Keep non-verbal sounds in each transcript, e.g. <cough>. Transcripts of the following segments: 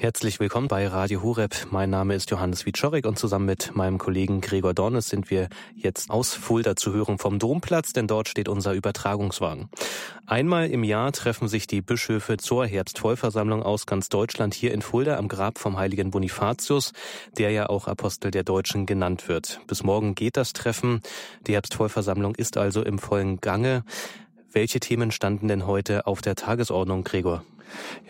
Herzlich willkommen bei Radio Hureb. Mein Name ist Johannes Wiczorek und zusammen mit meinem Kollegen Gregor Dornes sind wir jetzt aus Fulda zu hören vom Domplatz, denn dort steht unser Übertragungswagen. Einmal im Jahr treffen sich die Bischöfe zur Herbstvollversammlung aus ganz Deutschland hier in Fulda am Grab vom heiligen Bonifatius, der ja auch Apostel der Deutschen genannt wird. Bis morgen geht das Treffen. Die Herbstvollversammlung ist also im vollen Gange. Welche Themen standen denn heute auf der Tagesordnung, Gregor?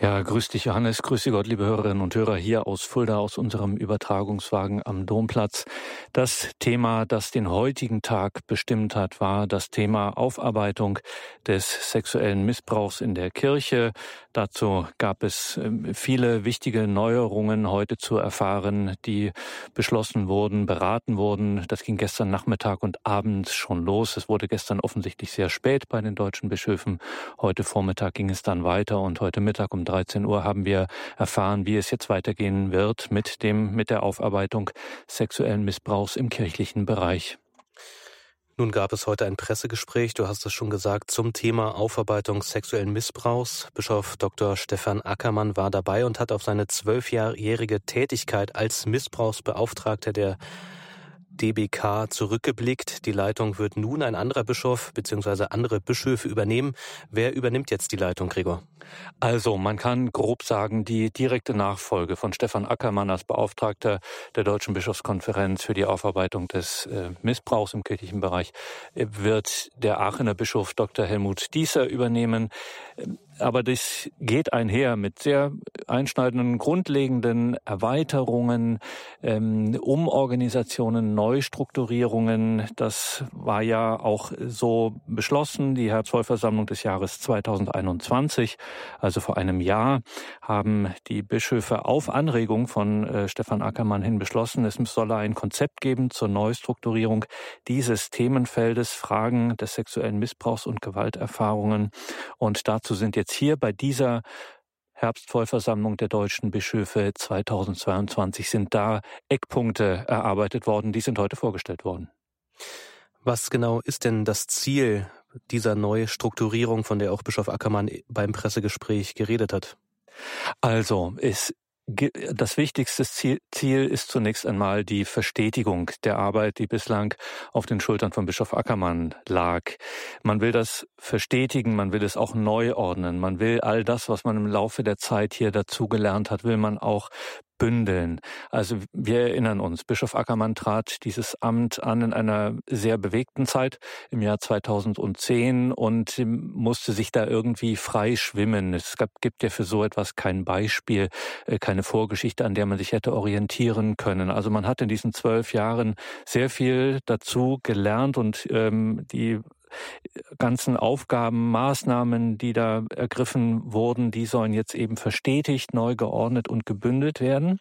Ja, grüß dich Johannes, grüß dich Gott, liebe Hörerinnen und Hörer hier aus Fulda, aus unserem Übertragungswagen am Domplatz. Das Thema, das den heutigen Tag bestimmt hat, war das Thema Aufarbeitung des sexuellen Missbrauchs in der Kirche. Dazu gab es ähm, viele wichtige Neuerungen heute zu erfahren, die beschlossen wurden, beraten wurden. Das ging gestern Nachmittag und Abend schon los. Es wurde gestern offensichtlich sehr spät bei den deutschen Bischöfen. Heute Vormittag ging es dann weiter und heute Mittag um 13 Uhr haben wir erfahren, wie es jetzt weitergehen wird mit dem, mit der Aufarbeitung sexuellen Missbrauchs im kirchlichen Bereich. Nun gab es heute ein Pressegespräch, du hast es schon gesagt, zum Thema Aufarbeitung sexuellen Missbrauchs. Bischof Dr. Stefan Ackermann war dabei und hat auf seine zwölfjährige Tätigkeit als Missbrauchsbeauftragter der DBK zurückgeblickt. Die Leitung wird nun ein anderer Bischof bzw. andere Bischöfe übernehmen. Wer übernimmt jetzt die Leitung, Gregor? Also, man kann grob sagen, die direkte Nachfolge von Stefan Ackermann als Beauftragter der Deutschen Bischofskonferenz für die Aufarbeitung des äh, Missbrauchs im kirchlichen Bereich äh, wird der Aachener Bischof Dr. Helmut Dieser übernehmen. Aber das geht einher mit sehr einschneidenden, grundlegenden Erweiterungen, ähm, Umorganisationen, Neustrukturierungen. Das war ja auch so beschlossen. Die Herbstvollversammlung des Jahres 2021, also vor einem Jahr, haben die Bischöfe auf Anregung von äh, Stefan Ackermann hin beschlossen, es solle ein Konzept geben zur Neustrukturierung dieses Themenfeldes, Fragen des sexuellen Missbrauchs und Gewalterfahrungen. Und dazu sind jetzt hier bei dieser Herbstvollversammlung der deutschen Bischöfe 2022 sind da Eckpunkte erarbeitet worden, die sind heute vorgestellt worden. Was genau ist denn das Ziel dieser neuen Strukturierung, von der auch Bischof Ackermann beim Pressegespräch geredet hat? Also, es das wichtigste Ziel ist zunächst einmal die Verstetigung der Arbeit, die bislang auf den Schultern von Bischof Ackermann lag. Man will das verstetigen, man will es auch neu ordnen, man will all das, was man im Laufe der Zeit hier dazugelernt hat, will man auch bündeln. Also wir erinnern uns, Bischof Ackermann trat dieses Amt an in einer sehr bewegten Zeit im Jahr 2010 und musste sich da irgendwie frei schwimmen. Es gab, gibt ja für so etwas kein Beispiel, äh, keine Vorgeschichte, an der man sich hätte orientieren können. Also man hat in diesen zwölf Jahren sehr viel dazu gelernt und ähm, die ganzen Aufgaben, Maßnahmen, die da ergriffen wurden, die sollen jetzt eben verstetigt, neu geordnet und gebündelt werden.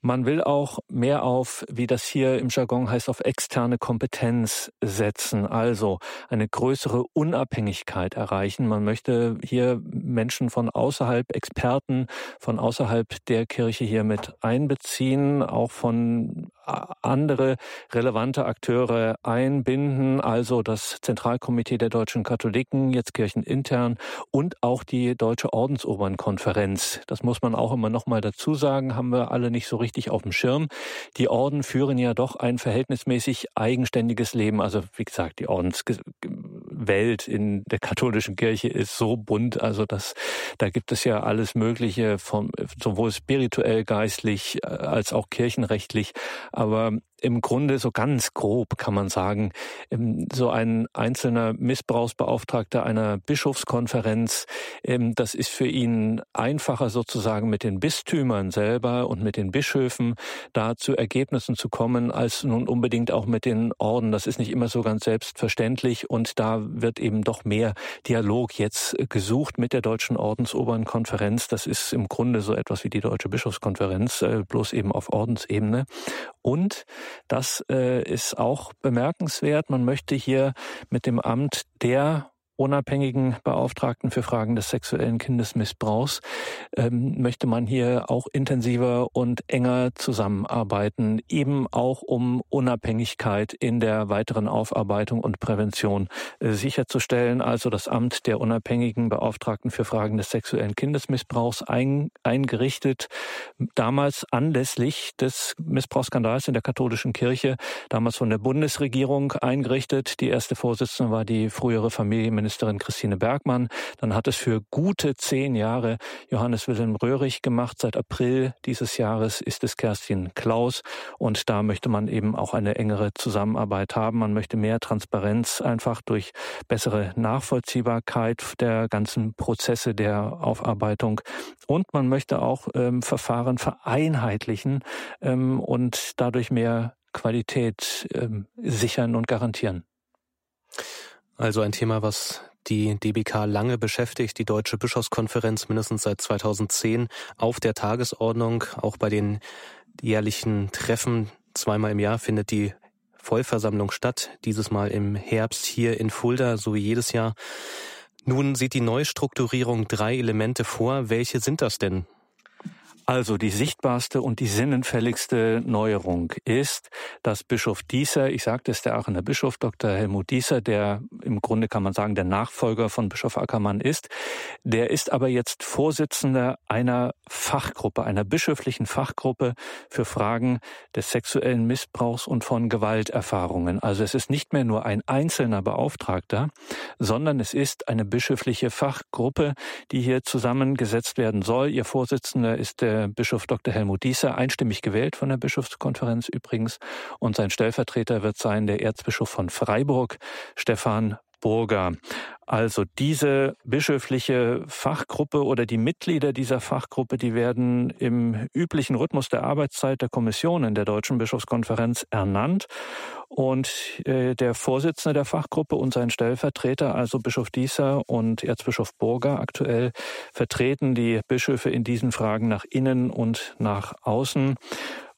Man will auch mehr auf, wie das hier im Jargon heißt, auf externe Kompetenz setzen, also eine größere Unabhängigkeit erreichen. Man möchte hier Menschen von außerhalb, Experten von außerhalb der Kirche hier mit einbeziehen, auch von andere relevante Akteure einbinden, also das Zentralkomitee der deutschen Katholiken, jetzt kirchenintern und auch die Deutsche Ordensobernkonferenz. Das muss man auch immer noch mal dazu sagen, haben wir alle nicht so richtig auf dem Schirm. Die Orden führen ja doch ein verhältnismäßig eigenständiges Leben. Also wie gesagt, die Ordenswelt in der katholischen Kirche ist so bunt, also das, da gibt es ja alles Mögliche, vom, sowohl spirituell, geistlich äh, als auch kirchenrechtlich. Aber im Grunde so ganz grob kann man sagen, ähm, so ein einzelner Missbrauchsbeauftragter einer Bischofskonferenz, ähm, das ist für ihn einfacher sozusagen mit den Bistümern selber und mit den Bischöfen da zu Ergebnissen zu kommen, als nun unbedingt auch mit den Orden. Das ist nicht immer so ganz selbstverständlich und da wird eben doch mehr Dialog jetzt gesucht mit der Deutschen Ordensobernkonferenz. Das ist im Grunde so etwas wie die Deutsche Bischofskonferenz, äh, bloß eben auf Ordensebene. Und das äh, ist auch bemerkenswert. Man möchte hier mit dem Amt der unabhängigen Beauftragten für Fragen des sexuellen Kindesmissbrauchs ähm, möchte man hier auch intensiver und enger zusammenarbeiten, eben auch um Unabhängigkeit in der weiteren Aufarbeitung und Prävention äh, sicherzustellen. Also das Amt der unabhängigen Beauftragten für Fragen des sexuellen Kindesmissbrauchs ein, eingerichtet, damals anlässlich des Missbrauchsskandals in der katholischen Kirche, damals von der Bundesregierung eingerichtet. Die erste Vorsitzende war die frühere Familienministerin Christine Bergmann. Dann hat es für gute zehn Jahre Johannes Wilhelm Röhrig gemacht. Seit April dieses Jahres ist es Kerstin Klaus. Und da möchte man eben auch eine engere Zusammenarbeit haben. Man möchte mehr Transparenz einfach durch bessere Nachvollziehbarkeit der ganzen Prozesse der Aufarbeitung. Und man möchte auch ähm, Verfahren vereinheitlichen ähm, und dadurch mehr Qualität ähm, sichern und garantieren. Also ein Thema, was die DBK lange beschäftigt, die Deutsche Bischofskonferenz mindestens seit 2010 auf der Tagesordnung. Auch bei den jährlichen Treffen zweimal im Jahr findet die Vollversammlung statt, dieses Mal im Herbst hier in Fulda, so wie jedes Jahr. Nun sieht die Neustrukturierung drei Elemente vor. Welche sind das denn? Also die sichtbarste und die sinnenfälligste Neuerung ist, dass Bischof Dieser, ich sagte es, der Aachener Bischof Dr. Helmut Dieser, der im Grunde kann man sagen, der Nachfolger von Bischof Ackermann ist, der ist aber jetzt Vorsitzender einer Fachgruppe, einer bischöflichen Fachgruppe für Fragen des sexuellen Missbrauchs und von Gewalterfahrungen. Also es ist nicht mehr nur ein einzelner Beauftragter, sondern es ist eine bischöfliche Fachgruppe, die hier zusammengesetzt werden soll. Ihr Vorsitzender ist der Bischof Dr. Helmut Dieser, einstimmig gewählt von der Bischofskonferenz übrigens. Und sein Stellvertreter wird sein der Erzbischof von Freiburg, Stefan Burger. Also diese bischöfliche Fachgruppe oder die Mitglieder dieser Fachgruppe, die werden im üblichen Rhythmus der Arbeitszeit der Kommission in der Deutschen Bischofskonferenz ernannt. Und äh, der Vorsitzende der Fachgruppe und sein Stellvertreter, also Bischof Dieser und Erzbischof Burger aktuell, vertreten die Bischöfe in diesen Fragen nach innen und nach außen.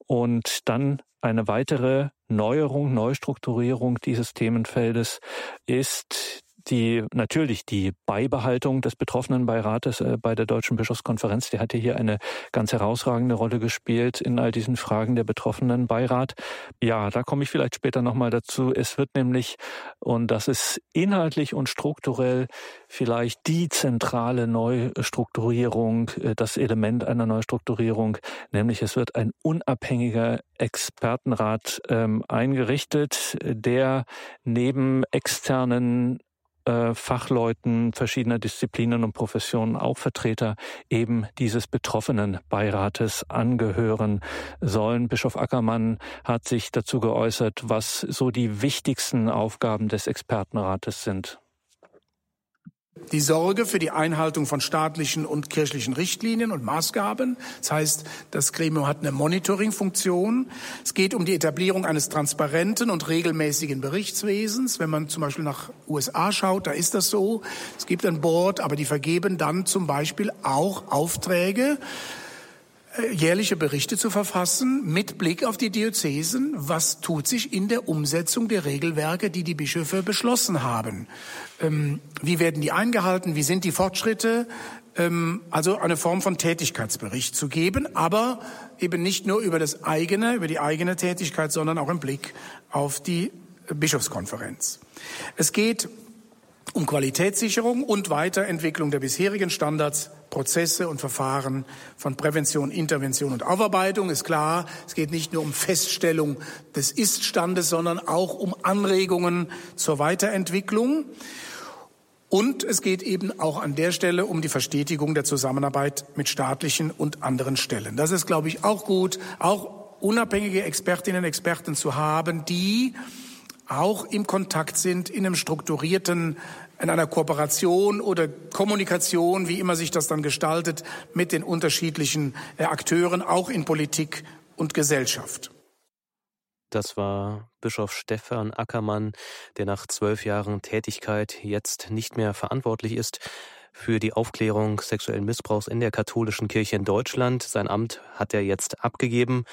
Und dann eine weitere Neuerung, Neustrukturierung dieses Themenfeldes ist die natürlich die Beibehaltung des betroffenen Beirates äh, bei der Deutschen Bischofskonferenz, der hatte hier eine ganz herausragende Rolle gespielt in all diesen Fragen der betroffenen Beirat. Ja, da komme ich vielleicht später nochmal dazu. Es wird nämlich, und das ist inhaltlich und strukturell vielleicht die zentrale Neustrukturierung, äh, das Element einer Neustrukturierung, nämlich es wird ein unabhängiger Expertenrat ähm, eingerichtet, der neben externen äh, Fachleuten verschiedener Disziplinen und Professionen, auch Vertreter eben dieses betroffenen Beirates angehören sollen. Bischof Ackermann hat sich dazu geäußert, was so die wichtigsten Aufgaben des Expertenrates sind die Sorge für die Einhaltung von staatlichen und kirchlichen Richtlinien und Maßgaben. Das heißt, das Gremium hat eine Monitoringfunktion. Es geht um die Etablierung eines transparenten und regelmäßigen Berichtswesens. Wenn man zum Beispiel nach USA schaut, da ist das so. Es gibt ein Board, aber die vergeben dann zum Beispiel auch Aufträge jährliche Berichte zu verfassen mit Blick auf die Diözesen. Was tut sich in der Umsetzung der Regelwerke, die die Bischöfe beschlossen haben? Ähm, wie werden die eingehalten? Wie sind die Fortschritte? Ähm, also eine Form von Tätigkeitsbericht zu geben, aber eben nicht nur über das eigene, über die eigene Tätigkeit, sondern auch im Blick auf die Bischofskonferenz. Es geht um Qualitätssicherung und Weiterentwicklung der bisherigen Standards, Prozesse und Verfahren von Prävention, Intervention und Aufarbeitung. Ist klar, es geht nicht nur um Feststellung des Iststandes, sondern auch um Anregungen zur Weiterentwicklung. Und es geht eben auch an der Stelle um die Verstetigung der Zusammenarbeit mit staatlichen und anderen Stellen. Das ist, glaube ich, auch gut, auch unabhängige Expertinnen und Experten zu haben, die auch im Kontakt sind in einem strukturierten, in einer Kooperation oder Kommunikation, wie immer sich das dann gestaltet, mit den unterschiedlichen äh, Akteuren, auch in Politik und Gesellschaft. Das war Bischof Stefan Ackermann, der nach zwölf Jahren Tätigkeit jetzt nicht mehr verantwortlich ist für die Aufklärung sexuellen Missbrauchs in der katholischen Kirche in Deutschland. Sein Amt hat er jetzt abgegeben.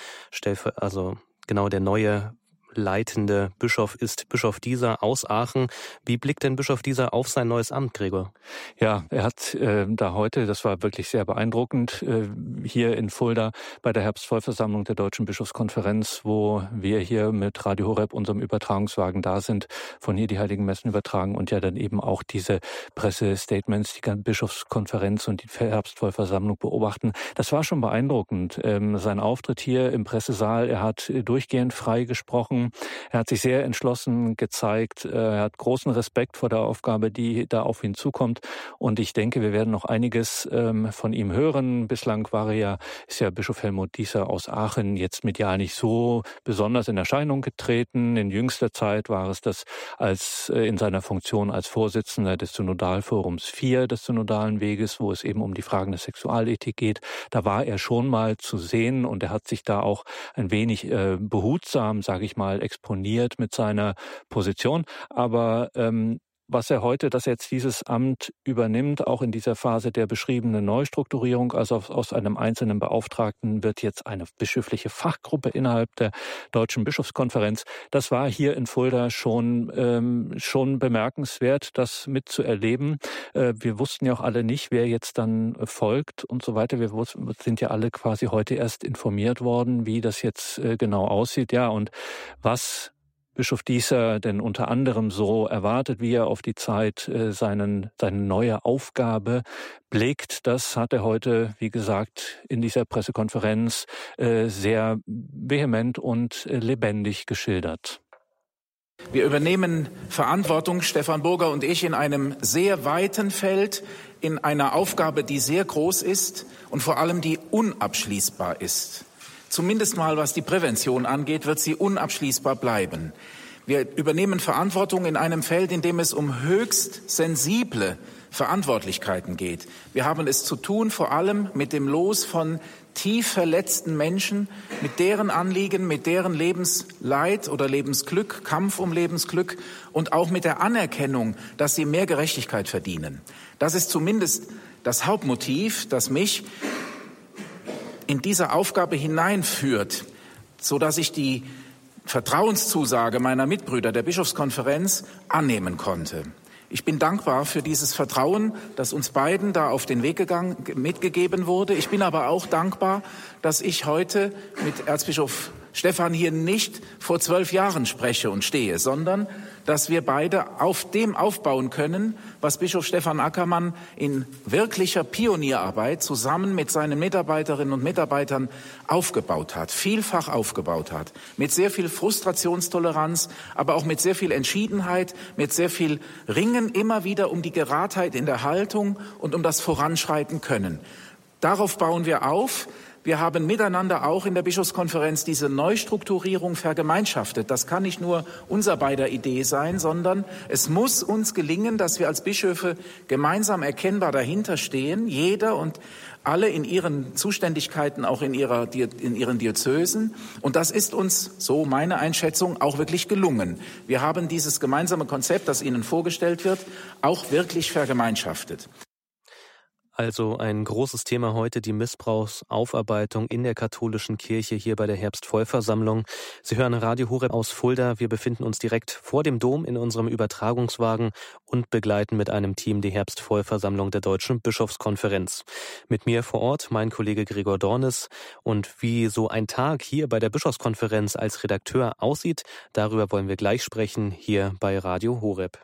Also genau der neue leitende Bischof ist Bischof Dieser aus Aachen. Wie blickt denn Bischof Dieser auf sein neues Amt, Gregor? Ja, er hat äh, da heute, das war wirklich sehr beeindruckend, äh, hier in Fulda bei der Herbstvollversammlung der Deutschen Bischofskonferenz, wo wir hier mit Radio Horeb, unserem Übertragungswagen, da sind, von hier die Heiligen Messen übertragen und ja dann eben auch diese Pressestatements, die Bischofskonferenz und die Herbstvollversammlung beobachten. Das war schon beeindruckend. Ähm, sein Auftritt hier im Pressesaal, er hat durchgehend frei gesprochen, er hat sich sehr entschlossen gezeigt, äh, er hat großen Respekt vor der Aufgabe, die da auf ihn zukommt und ich denke, wir werden noch einiges ähm, von ihm hören. Bislang war er ja, ist ja Bischof Helmut Dieser aus Aachen jetzt medial nicht so besonders in Erscheinung getreten. In jüngster Zeit war es das als äh, in seiner Funktion als Vorsitzender des Synodalforums 4 des Synodalen Weges, wo es eben um die Fragen der Sexualethik geht. Da war er schon mal zu sehen und er hat sich da auch ein wenig äh, behutsam, sage ich mal, exponiert mit seiner Position. Aber ähm, was er heute, dass er jetzt dieses Amt übernimmt, auch in dieser Phase der beschriebenen Neustrukturierung, also aus einem einzelnen Beauftragten wird jetzt eine bischöfliche Fachgruppe innerhalb der Deutschen Bischofskonferenz. Das war hier in Fulda schon, ähm, schon bemerkenswert, das mitzuerleben. Äh, wir wussten ja auch alle nicht, wer jetzt dann folgt und so weiter. Wir sind ja alle quasi heute erst informiert worden, wie das jetzt äh, genau aussieht. Ja, und was Bischof Dieser denn unter anderem so erwartet, wie er auf die Zeit äh, seinen, seine neue Aufgabe blickt. Das hat er heute, wie gesagt, in dieser Pressekonferenz äh, sehr vehement und äh, lebendig geschildert. Wir übernehmen Verantwortung, Stefan Burger und ich, in einem sehr weiten Feld, in einer Aufgabe, die sehr groß ist und vor allem die unabschließbar ist. Zumindest mal was die Prävention angeht, wird sie unabschließbar bleiben. Wir übernehmen Verantwortung in einem Feld, in dem es um höchst sensible Verantwortlichkeiten geht. Wir haben es zu tun vor allem mit dem Los von tief verletzten Menschen, mit deren Anliegen, mit deren Lebensleid oder Lebensglück, Kampf um Lebensglück und auch mit der Anerkennung, dass sie mehr Gerechtigkeit verdienen. Das ist zumindest das Hauptmotiv, das mich in diese Aufgabe hineinführt, so dass ich die Vertrauenszusage meiner Mitbrüder der Bischofskonferenz annehmen konnte. Ich bin dankbar für dieses Vertrauen, das uns beiden da auf den Weg gegangen, mitgegeben wurde. Ich bin aber auch dankbar, dass ich heute mit Erzbischof Stefan hier nicht vor zwölf Jahren spreche und stehe, sondern dass wir beide auf dem aufbauen können, was Bischof Stefan Ackermann in wirklicher Pionierarbeit zusammen mit seinen Mitarbeiterinnen und Mitarbeitern aufgebaut hat, vielfach aufgebaut hat, mit sehr viel Frustrationstoleranz, aber auch mit sehr viel Entschiedenheit, mit sehr viel Ringen immer wieder um die Geradheit in der Haltung und um das Voranschreiten können. Darauf bauen wir auf. Wir haben miteinander auch in der Bischofskonferenz diese Neustrukturierung vergemeinschaftet. Das kann nicht nur unser beider Idee sein, sondern es muss uns gelingen, dass wir als Bischöfe gemeinsam erkennbar dahinter stehen, jeder und alle in ihren Zuständigkeiten, auch in, ihrer, in ihren Diözesen. Und das ist uns, so meine Einschätzung, auch wirklich gelungen. Wir haben dieses gemeinsame Konzept, das Ihnen vorgestellt wird, auch wirklich vergemeinschaftet. Also ein großes Thema heute, die Missbrauchsaufarbeitung in der katholischen Kirche hier bei der Herbstvollversammlung. Sie hören Radio Horeb aus Fulda. Wir befinden uns direkt vor dem Dom in unserem Übertragungswagen und begleiten mit einem Team die Herbstvollversammlung der Deutschen Bischofskonferenz. Mit mir vor Ort mein Kollege Gregor Dornes. Und wie so ein Tag hier bei der Bischofskonferenz als Redakteur aussieht, darüber wollen wir gleich sprechen hier bei Radio Horeb.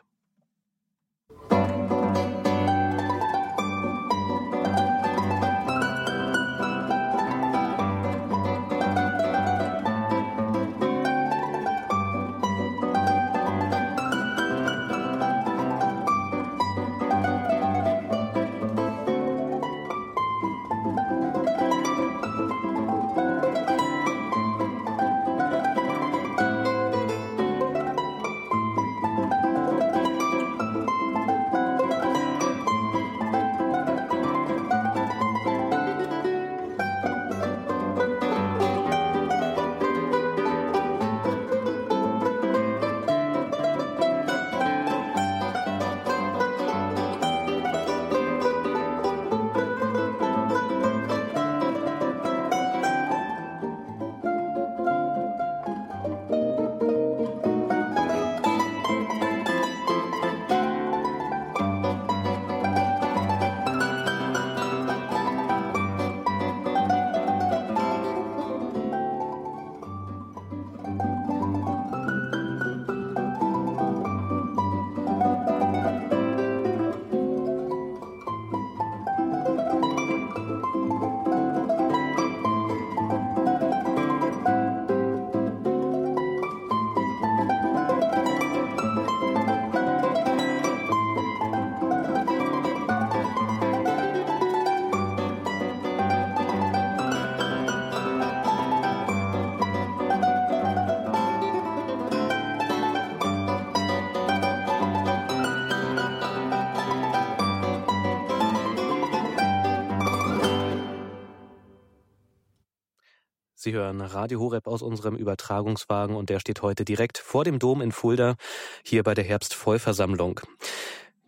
Sie hören Radio Horeb aus unserem Übertragungswagen und der steht heute direkt vor dem Dom in Fulda, hier bei der Herbstvollversammlung.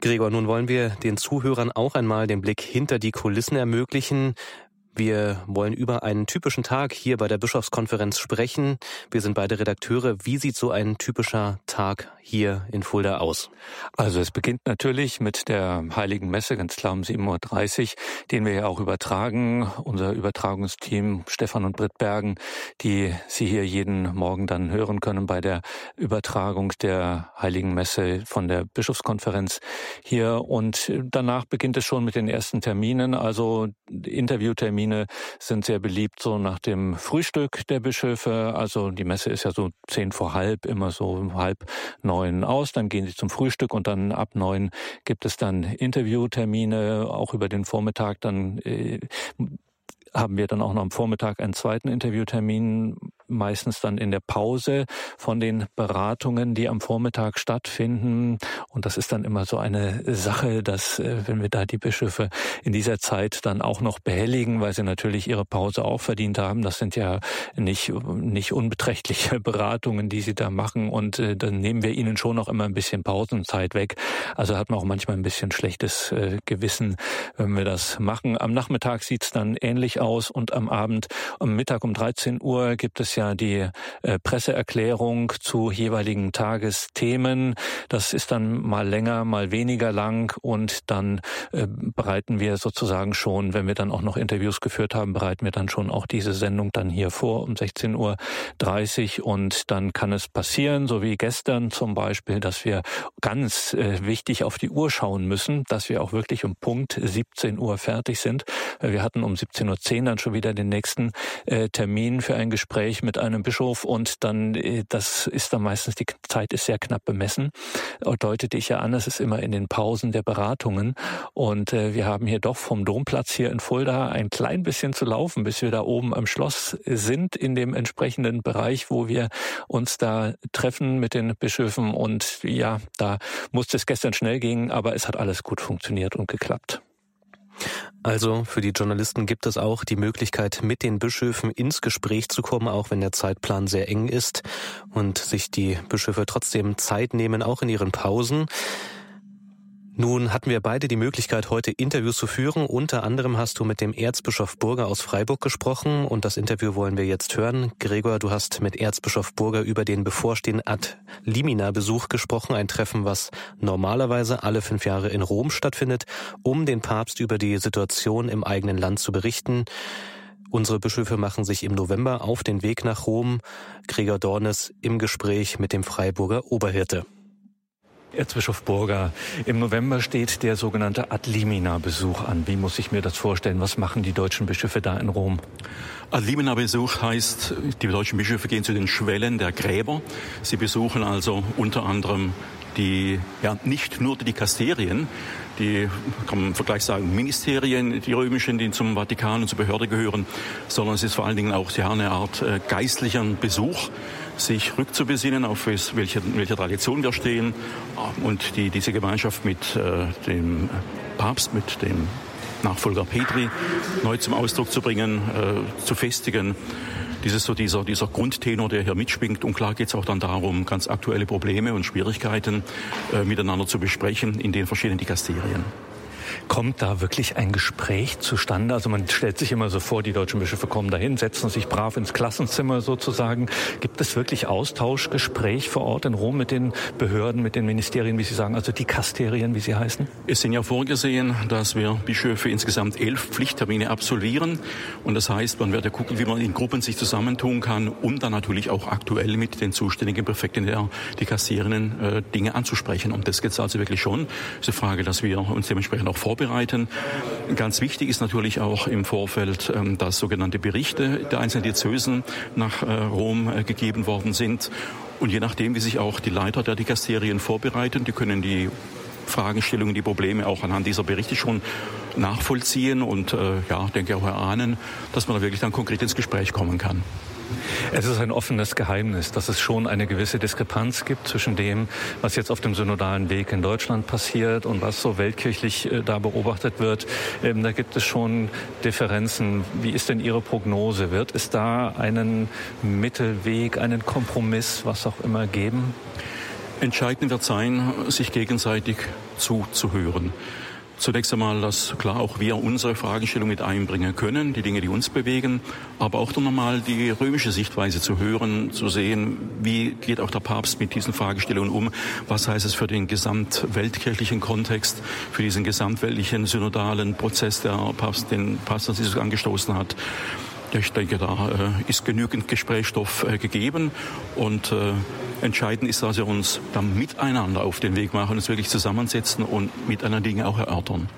Gregor, nun wollen wir den Zuhörern auch einmal den Blick hinter die Kulissen ermöglichen. Wir wollen über einen typischen Tag hier bei der Bischofskonferenz sprechen. Wir sind beide Redakteure. Wie sieht so ein typischer Tag hier in Fulda aus? Also es beginnt natürlich mit der Heiligen Messe, ganz klar um 7.30 Uhr, den wir ja auch übertragen. Unser Übertragungsteam Stefan und Britt Bergen, die Sie hier jeden Morgen dann hören können bei der Übertragung der Heiligen Messe von der Bischofskonferenz hier. Und danach beginnt es schon mit den ersten Terminen, also Interviewtermine Termine sind sehr beliebt, so nach dem Frühstück der Bischöfe. Also die Messe ist ja so zehn vor halb, immer so halb neun aus. Dann gehen sie zum Frühstück und dann ab neun gibt es dann Interviewtermine, auch über den Vormittag. Dann äh, haben wir dann auch noch am Vormittag einen zweiten Interviewtermin meistens dann in der Pause von den Beratungen, die am Vormittag stattfinden. Und das ist dann immer so eine Sache, dass äh, wenn wir da die Bischöfe in dieser Zeit dann auch noch behelligen, weil sie natürlich ihre Pause auch verdient haben, das sind ja nicht, nicht unbeträchtliche <laughs> Beratungen, die sie da machen. Und äh, dann nehmen wir ihnen schon noch immer ein bisschen Pausenzeit weg. Also hat man auch manchmal ein bisschen schlechtes äh, Gewissen, wenn wir das machen. Am Nachmittag sieht's dann ähnlich aus und am Abend, am Mittag um 13 Uhr gibt es ja die äh, Presseerklärung zu jeweiligen Tagesthemen. Das ist dann mal länger, mal weniger lang und dann äh, bereiten wir sozusagen schon, wenn wir dann auch noch Interviews geführt haben, bereiten wir dann schon auch diese Sendung dann hier vor um 16.30 Uhr und dann kann es passieren, so wie gestern zum Beispiel, dass wir ganz äh, wichtig auf die Uhr schauen müssen, dass wir auch wirklich um Punkt 17 Uhr fertig sind. Wir hatten um 17.10 Uhr dann schon wieder den nächsten Termin für ein Gespräch mit einem Bischof und dann, äh, das ist dann meistens, die Zeit ist sehr knapp bemessen, deutete ich ja an, es ist immer in den Pausen der Beratungen. Und äh, wir haben hier doch vom Domplatz hier in Fulda ein klein bisschen zu laufen, bis wir da oben am Schloss sind, in dem entsprechenden Bereich, wo wir uns da treffen mit den Bischöfen. Und ja, da musste es gestern schnell gehen, aber es hat alles gut funktioniert und geklappt. Also für die Journalisten gibt es auch die Möglichkeit, mit den Bischöfen ins Gespräch zu kommen, auch wenn der Zeitplan sehr eng ist und sich die Bischöfe trotzdem Zeit nehmen, auch in ihren Pausen. Nun hatten wir beide die Möglichkeit, heute Interviews zu führen. Unter anderem hast du mit dem Erzbischof Burger aus Freiburg gesprochen und das Interview wollen wir jetzt hören. Gregor, du hast mit Erzbischof Burger über den bevorstehenden Ad Limina Besuch gesprochen, ein Treffen, was normalerweise alle fünf Jahre in Rom stattfindet, um den Papst über die Situation im eigenen Land zu berichten. Unsere Bischöfe machen sich im November auf den Weg nach Rom. Gregor Dornes im Gespräch mit dem Freiburger Oberhirte. Erzbischof Burger, im November steht der sogenannte Adlimina-Besuch an. Wie muss ich mir das vorstellen? Was machen die deutschen Bischöfe da in Rom? Adlimina-Besuch heißt, die deutschen Bischöfe gehen zu den Schwellen der Gräber. Sie besuchen also unter anderem die, ja, nicht nur die Dikasterien, die, kann man im Vergleich sagen, Ministerien, die römischen, die zum Vatikan und zur Behörde gehören, sondern es ist vor allen Dingen auch ja, eine Art äh, geistlichen Besuch sich rückzubesinnen, auf welche, welche Tradition wir stehen und die, diese Gemeinschaft mit äh, dem Papst, mit dem Nachfolger Petri neu zum Ausdruck zu bringen, äh, zu festigen. Das ist so dieser, dieser Grundtenor, der hier mitschwingt. Und klar geht es auch dann darum, ganz aktuelle Probleme und Schwierigkeiten äh, miteinander zu besprechen in den verschiedenen Dikasterien. Kommt da wirklich ein Gespräch zustande? Also man stellt sich immer so vor, die deutschen Bischöfe kommen dahin, setzen sich brav ins Klassenzimmer sozusagen. Gibt es wirklich Austausch, Gespräch vor Ort in Rom mit den Behörden, mit den Ministerien, wie Sie sagen, also die Kasterien, wie sie heißen? Es sind ja vorgesehen, dass wir Bischöfe insgesamt elf Pflichttermine absolvieren. Und das heißt, man wird ja gucken, wie man in Gruppen sich zusammentun kann, um dann natürlich auch aktuell mit den zuständigen Präfekten der Dikasterien äh, Dinge anzusprechen. Und das geht also wirklich schon. Es ist eine Frage, dass wir uns dementsprechend auch vorbereiten. Ganz wichtig ist natürlich auch im Vorfeld, ähm, dass sogenannte Berichte der einzelnen Diözesen nach äh, Rom äh, gegeben worden sind. Und je nachdem, wie sich auch die Leiter der Dikasterien vorbereiten, die können die Fragestellungen, die Probleme auch anhand dieser Berichte schon nachvollziehen und äh, ja, denke auch erahnen, dass man da wirklich dann konkret ins Gespräch kommen kann. Es ist ein offenes Geheimnis, dass es schon eine gewisse Diskrepanz gibt zwischen dem, was jetzt auf dem synodalen Weg in Deutschland passiert und was so weltkirchlich äh, da beobachtet wird. Ähm, da gibt es schon Differenzen. Wie ist denn Ihre Prognose? Wird es da einen Mittelweg, einen Kompromiss, was auch immer geben? Entscheidend wird sein, sich gegenseitig zuzuhören. Zunächst einmal, dass klar auch wir unsere Fragestellung mit einbringen können, die Dinge, die uns bewegen, aber auch dann nochmal die römische Sichtweise zu hören, zu sehen, wie geht auch der Papst mit diesen Fragestellungen um, was heißt es für den gesamtweltkirchlichen Kontext, für diesen gesamtweltlichen synodalen Prozess, der Papst, den Papst Franziskus angestoßen hat. Ich denke, da äh, ist genügend Gesprächsstoff äh, gegeben und äh, entscheidend ist, dass wir uns dann miteinander auf den Weg machen, uns wirklich zusammensetzen und miteinander Dinge auch erörtern.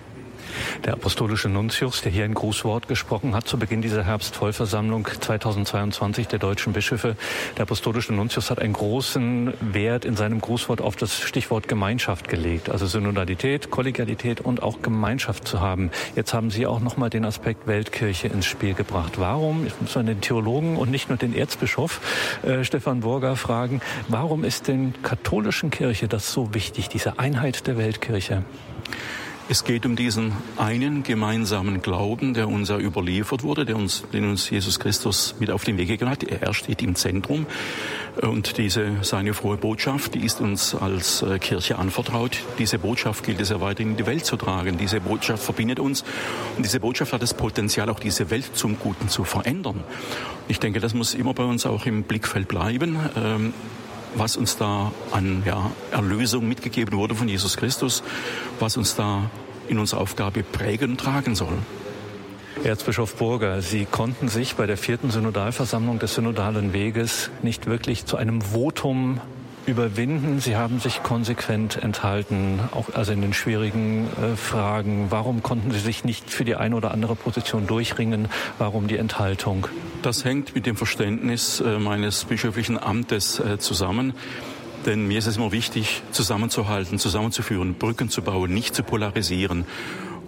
Der apostolische Nuntius, der hier ein Grußwort gesprochen hat zu Beginn dieser Herbstvollversammlung 2022 der deutschen Bischöfe, der apostolische Nuntius hat einen großen Wert in seinem Grußwort auf das Stichwort Gemeinschaft gelegt, also Synodalität, Kollegialität und auch Gemeinschaft zu haben. Jetzt haben Sie auch nochmal den Aspekt Weltkirche ins Spiel gebracht. Warum, ich muss den Theologen und nicht nur den Erzbischof äh, Stefan Burger fragen, warum ist den katholischen Kirche das so wichtig, diese Einheit der Weltkirche? Es geht um diesen einen gemeinsamen Glauben, der uns ja überliefert wurde, der uns, den uns Jesus Christus mit auf den Weg gegeben hat. Er steht im Zentrum. Und diese, seine frohe Botschaft, die ist uns als äh, Kirche anvertraut. Diese Botschaft gilt es ja weiterhin in die Welt zu tragen. Diese Botschaft verbindet uns. Und diese Botschaft hat das Potenzial, auch diese Welt zum Guten zu verändern. Ich denke, das muss immer bei uns auch im Blickfeld bleiben. Was uns da an ja, Erlösung mitgegeben wurde von Jesus Christus, was uns da in unserer Aufgabe prägen und tragen soll. Erzbischof Burger, Sie konnten sich bei der vierten Synodalversammlung des Synodalen Weges nicht wirklich zu einem Votum überwinden. Sie haben sich konsequent enthalten, auch also in den schwierigen äh, Fragen. Warum konnten Sie sich nicht für die eine oder andere Position durchringen? Warum die Enthaltung? Das hängt mit dem Verständnis äh, meines bischöflichen Amtes äh, zusammen. Denn mir ist es immer wichtig, zusammenzuhalten, zusammenzuführen, Brücken zu bauen, nicht zu polarisieren.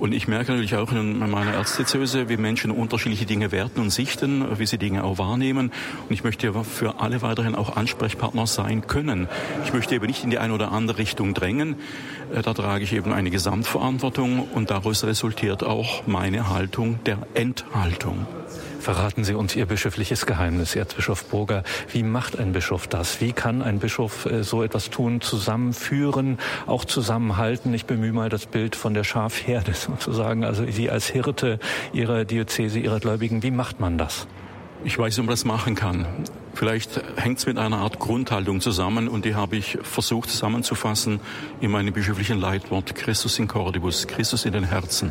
Und ich merke natürlich auch in meiner Erzdiözese, wie Menschen unterschiedliche Dinge werten und sichten, wie sie Dinge auch wahrnehmen. Und ich möchte für alle weiterhin auch Ansprechpartner sein können. Ich möchte eben nicht in die eine oder andere Richtung drängen. Äh, da trage ich eben eine Gesamtverantwortung und daraus resultiert auch meine Haltung der Enthaltung. Verraten Sie uns Ihr bischöfliches Geheimnis, Erzbischof Burger. Wie macht ein Bischof das? Wie kann ein Bischof äh, so etwas tun, zusammenführen, auch zusammenhalten? Ich bemühe mal das Bild von der Schafherde <laughs> sozusagen, also Sie als Hirte Ihrer Diözese, Ihrer Gläubigen. Wie macht man das? Ich weiß, wie man das machen kann. Vielleicht hängt es mit einer Art Grundhaltung zusammen und die habe ich versucht zusammenzufassen in meinem bischöflichen Leitwort Christus in Cordibus, Christus in den Herzen.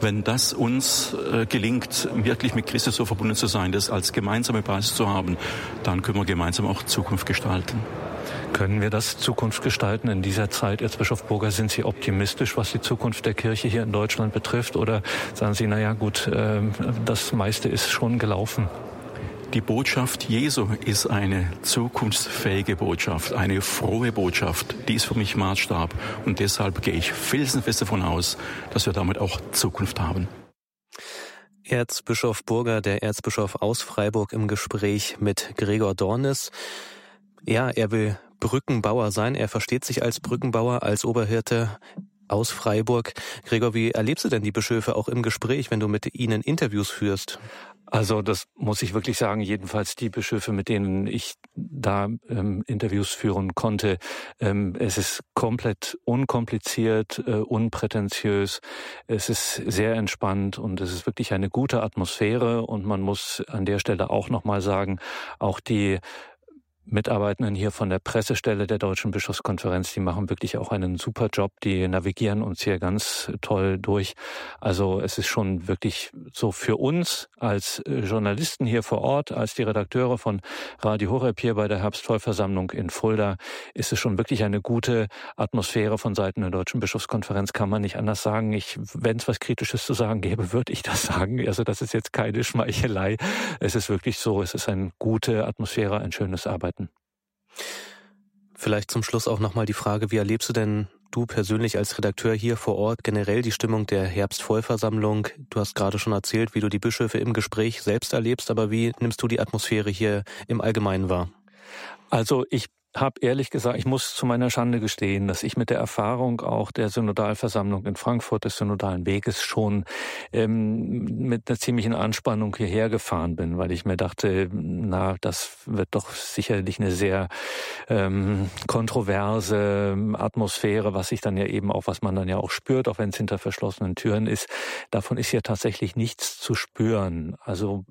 Wenn das uns äh, gelingt, wirklich mit Christus so verbunden zu sein, das als gemeinsame Basis zu haben, dann können wir gemeinsam auch Zukunft gestalten. Können wir das Zukunft gestalten in dieser Zeit? Erzbischof Burger, sind Sie optimistisch, was die Zukunft der Kirche hier in Deutschland betrifft? Oder sagen Sie, na ja, gut, äh, das meiste ist schon gelaufen? Die Botschaft Jesu ist eine zukunftsfähige Botschaft, eine frohe Botschaft. Die ist für mich Maßstab. Und deshalb gehe ich felsenfest davon aus, dass wir damit auch Zukunft haben. Erzbischof Burger, der Erzbischof aus Freiburg im Gespräch mit Gregor Dornis. Ja, er will Brückenbauer sein. Er versteht sich als Brückenbauer, als Oberhirte aus Freiburg. Gregor, wie erlebst du denn die Bischöfe auch im Gespräch, wenn du mit ihnen Interviews führst? Also das muss ich wirklich sagen, jedenfalls die Bischöfe, mit denen ich da ähm, Interviews führen konnte. Ähm, es ist komplett unkompliziert, äh, unprätentiös. Es ist sehr entspannt und es ist wirklich eine gute Atmosphäre. Und man muss an der Stelle auch nochmal sagen, auch die Mitarbeitenden hier von der Pressestelle der Deutschen Bischofskonferenz, die machen wirklich auch einen super Job. Die navigieren uns hier ganz toll durch. Also es ist schon wirklich so für uns als äh, Journalisten hier vor Ort, als die Redakteure von Radio Horeb hier bei der Herbstvollversammlung in Fulda, ist es schon wirklich eine gute Atmosphäre von Seiten der Deutschen Bischofskonferenz, kann man nicht anders sagen. Ich, wenn es was Kritisches zu sagen gäbe, würde ich das sagen. Also das ist jetzt keine Schmeichelei. Es ist wirklich so, es ist eine gute Atmosphäre, ein schönes Arbeiten. Vielleicht zum Schluss auch nochmal die Frage, wie erlebst du denn du persönlich als Redakteur hier vor Ort generell die Stimmung der Herbstvollversammlung? Du hast gerade schon erzählt, wie du die Bischöfe im Gespräch selbst erlebst, aber wie nimmst du die Atmosphäre hier im Allgemeinen wahr? Also ich habe ehrlich gesagt, ich muss zu meiner Schande gestehen, dass ich mit der Erfahrung auch der Synodalversammlung in Frankfurt des Synodalen Weges schon ähm, mit einer ziemlichen Anspannung hierher gefahren bin, weil ich mir dachte, na, das wird doch sicherlich eine sehr ähm, kontroverse Atmosphäre, was sich dann ja eben auch, was man dann ja auch spürt, auch wenn es hinter verschlossenen Türen ist. Davon ist ja tatsächlich nichts zu spüren. Also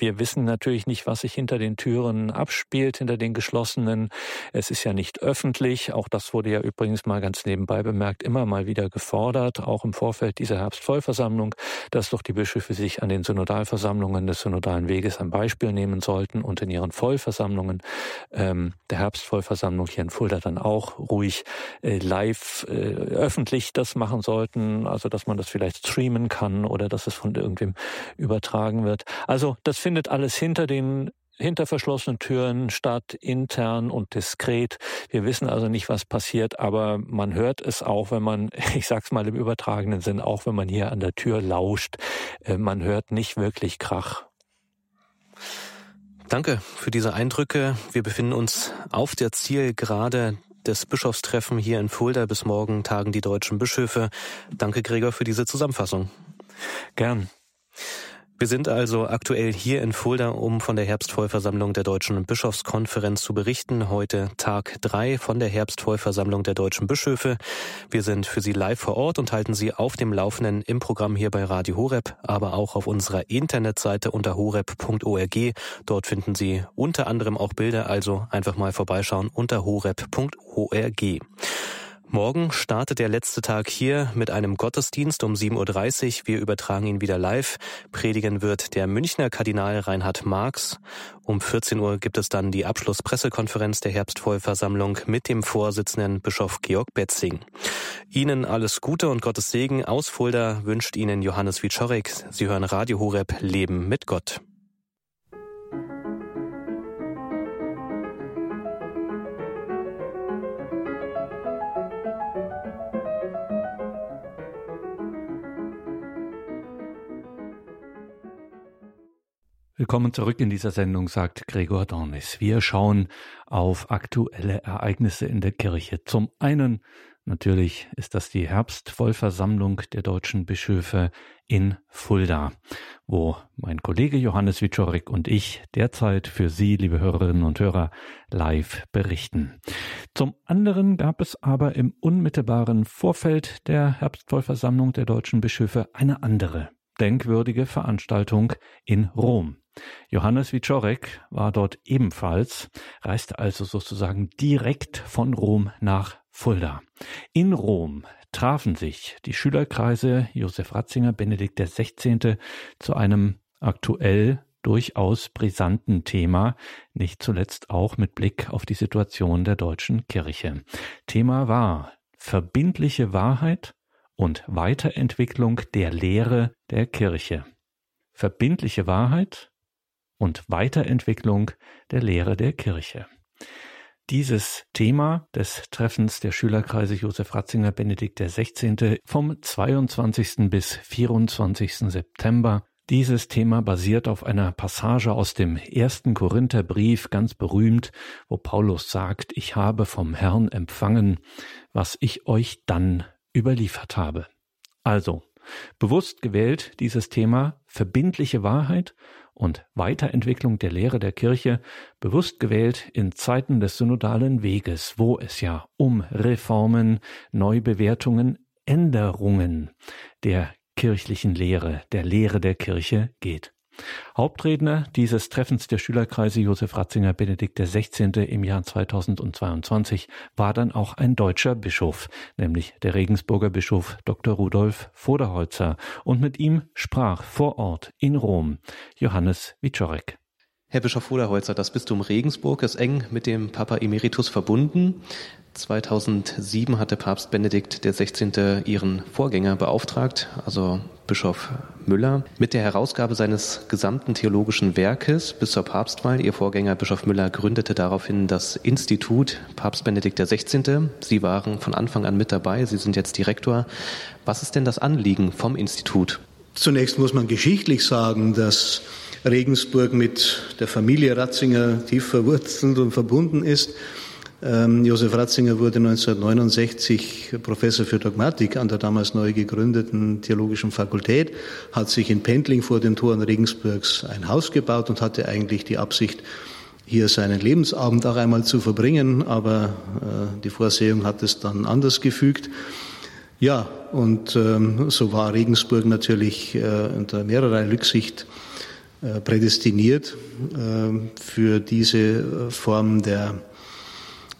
wir wissen natürlich nicht, was sich hinter den Türen abspielt, hinter den geschlossenen. Es ist ja nicht öffentlich. Auch das wurde ja übrigens mal ganz nebenbei bemerkt, immer mal wieder gefordert, auch im Vorfeld dieser Herbstvollversammlung, dass doch die Bischöfe sich an den Synodalversammlungen des Synodalen Weges ein Beispiel nehmen sollten und in ihren Vollversammlungen ähm, der Herbstvollversammlung hier in Fulda dann auch ruhig äh, live äh, öffentlich das machen sollten, also dass man das vielleicht streamen kann oder dass es von irgendwem übertragen wird. Also das finde findet alles hinter den hinter verschlossenen Türen statt, intern und diskret. Wir wissen also nicht, was passiert, aber man hört es auch, wenn man, <laughs> ich sag's mal im übertragenen Sinn, auch wenn man hier an der Tür lauscht. Äh, man hört nicht wirklich Krach. Danke für diese Eindrücke. Wir befinden uns auf der Zielgerade des Bischofstreffen hier in Fulda. Bis morgen tagen die deutschen Bischöfe. Danke, Gregor, für diese Zusammenfassung. Gern. Wir sind also aktuell hier in Fulda, um von der Herbstvollversammlung der Deutschen Bischofskonferenz zu berichten. Heute Tag drei von der Herbstvollversammlung der Deutschen Bischöfe. Wir sind für Sie live vor Ort und halten Sie auf dem Laufenden im Programm hier bei Radio Horeb, aber auch auf unserer Internetseite unter horeb.org. Dort finden Sie unter anderem auch Bilder, also einfach mal vorbeischauen unter horeb.org. Morgen startet der letzte Tag hier mit einem Gottesdienst um 7.30 Uhr. Wir übertragen ihn wieder live. Predigen wird der Münchner Kardinal Reinhard Marx. Um 14 Uhr gibt es dann die Abschlusspressekonferenz der Herbstvollversammlung mit dem Vorsitzenden Bischof Georg Betzing. Ihnen alles Gute und Gottes Segen aus Fulda wünscht Ihnen Johannes Wiczorek. Sie hören Radio Horeb Leben mit Gott. Willkommen zurück in dieser Sendung, sagt Gregor Dornis. Wir schauen auf aktuelle Ereignisse in der Kirche. Zum einen natürlich ist das die Herbstvollversammlung der deutschen Bischöfe in Fulda, wo mein Kollege Johannes Wiczorek und ich derzeit für Sie, liebe Hörerinnen und Hörer, live berichten. Zum anderen gab es aber im unmittelbaren Vorfeld der Herbstvollversammlung der deutschen Bischöfe eine andere denkwürdige Veranstaltung in Rom. Johannes Wiczorek war dort ebenfalls, reiste also sozusagen direkt von Rom nach Fulda. In Rom trafen sich die Schülerkreise Josef Ratzinger, Benedikt XVI. zu einem aktuell durchaus brisanten Thema, nicht zuletzt auch mit Blick auf die Situation der deutschen Kirche. Thema war verbindliche Wahrheit und Weiterentwicklung der Lehre der Kirche. Verbindliche Wahrheit und Weiterentwicklung der Lehre der Kirche. Dieses Thema des Treffens der Schülerkreise Josef Ratzinger Benedikt XVI. vom 22. bis 24. September dieses Thema basiert auf einer Passage aus dem ersten Korintherbrief, ganz berühmt, wo Paulus sagt, ich habe vom Herrn empfangen, was ich euch dann überliefert habe. Also, bewusst gewählt dieses Thema verbindliche Wahrheit und Weiterentwicklung der Lehre der Kirche bewusst gewählt in Zeiten des synodalen Weges, wo es ja um Reformen, Neubewertungen, Änderungen der kirchlichen Lehre, der Lehre der Kirche geht. Hauptredner dieses Treffens der Schülerkreise Josef Ratzinger Benedikt XVI. im Jahr 2022 war dann auch ein deutscher Bischof, nämlich der Regensburger Bischof Dr. Rudolf Voderholzer. Und mit ihm sprach vor Ort in Rom Johannes Wiczorek. Herr Bischof Voderholzer, das Bistum Regensburg ist eng mit dem Papa Emeritus verbunden. 2007 hatte Papst Benedikt XVI. ihren Vorgänger beauftragt, also Bischof Müller, mit der Herausgabe seines gesamten theologischen Werkes bis zur Papstwahl. Ihr Vorgänger Bischof Müller gründete daraufhin das Institut Papst Benedikt XVI. Sie waren von Anfang an mit dabei. Sie sind jetzt Direktor. Was ist denn das Anliegen vom Institut? Zunächst muss man geschichtlich sagen, dass Regensburg mit der Familie Ratzinger tief verwurzelt und verbunden ist. Ähm, Josef Ratzinger wurde 1969 Professor für Dogmatik an der damals neu gegründeten Theologischen Fakultät, hat sich in Pendling vor den Toren Regensburgs ein Haus gebaut und hatte eigentlich die Absicht, hier seinen Lebensabend auch einmal zu verbringen, aber äh, die Vorsehung hat es dann anders gefügt. Ja, und ähm, so war Regensburg natürlich äh, unter mehrerer Rücksicht prädestiniert äh, für diese äh, Form der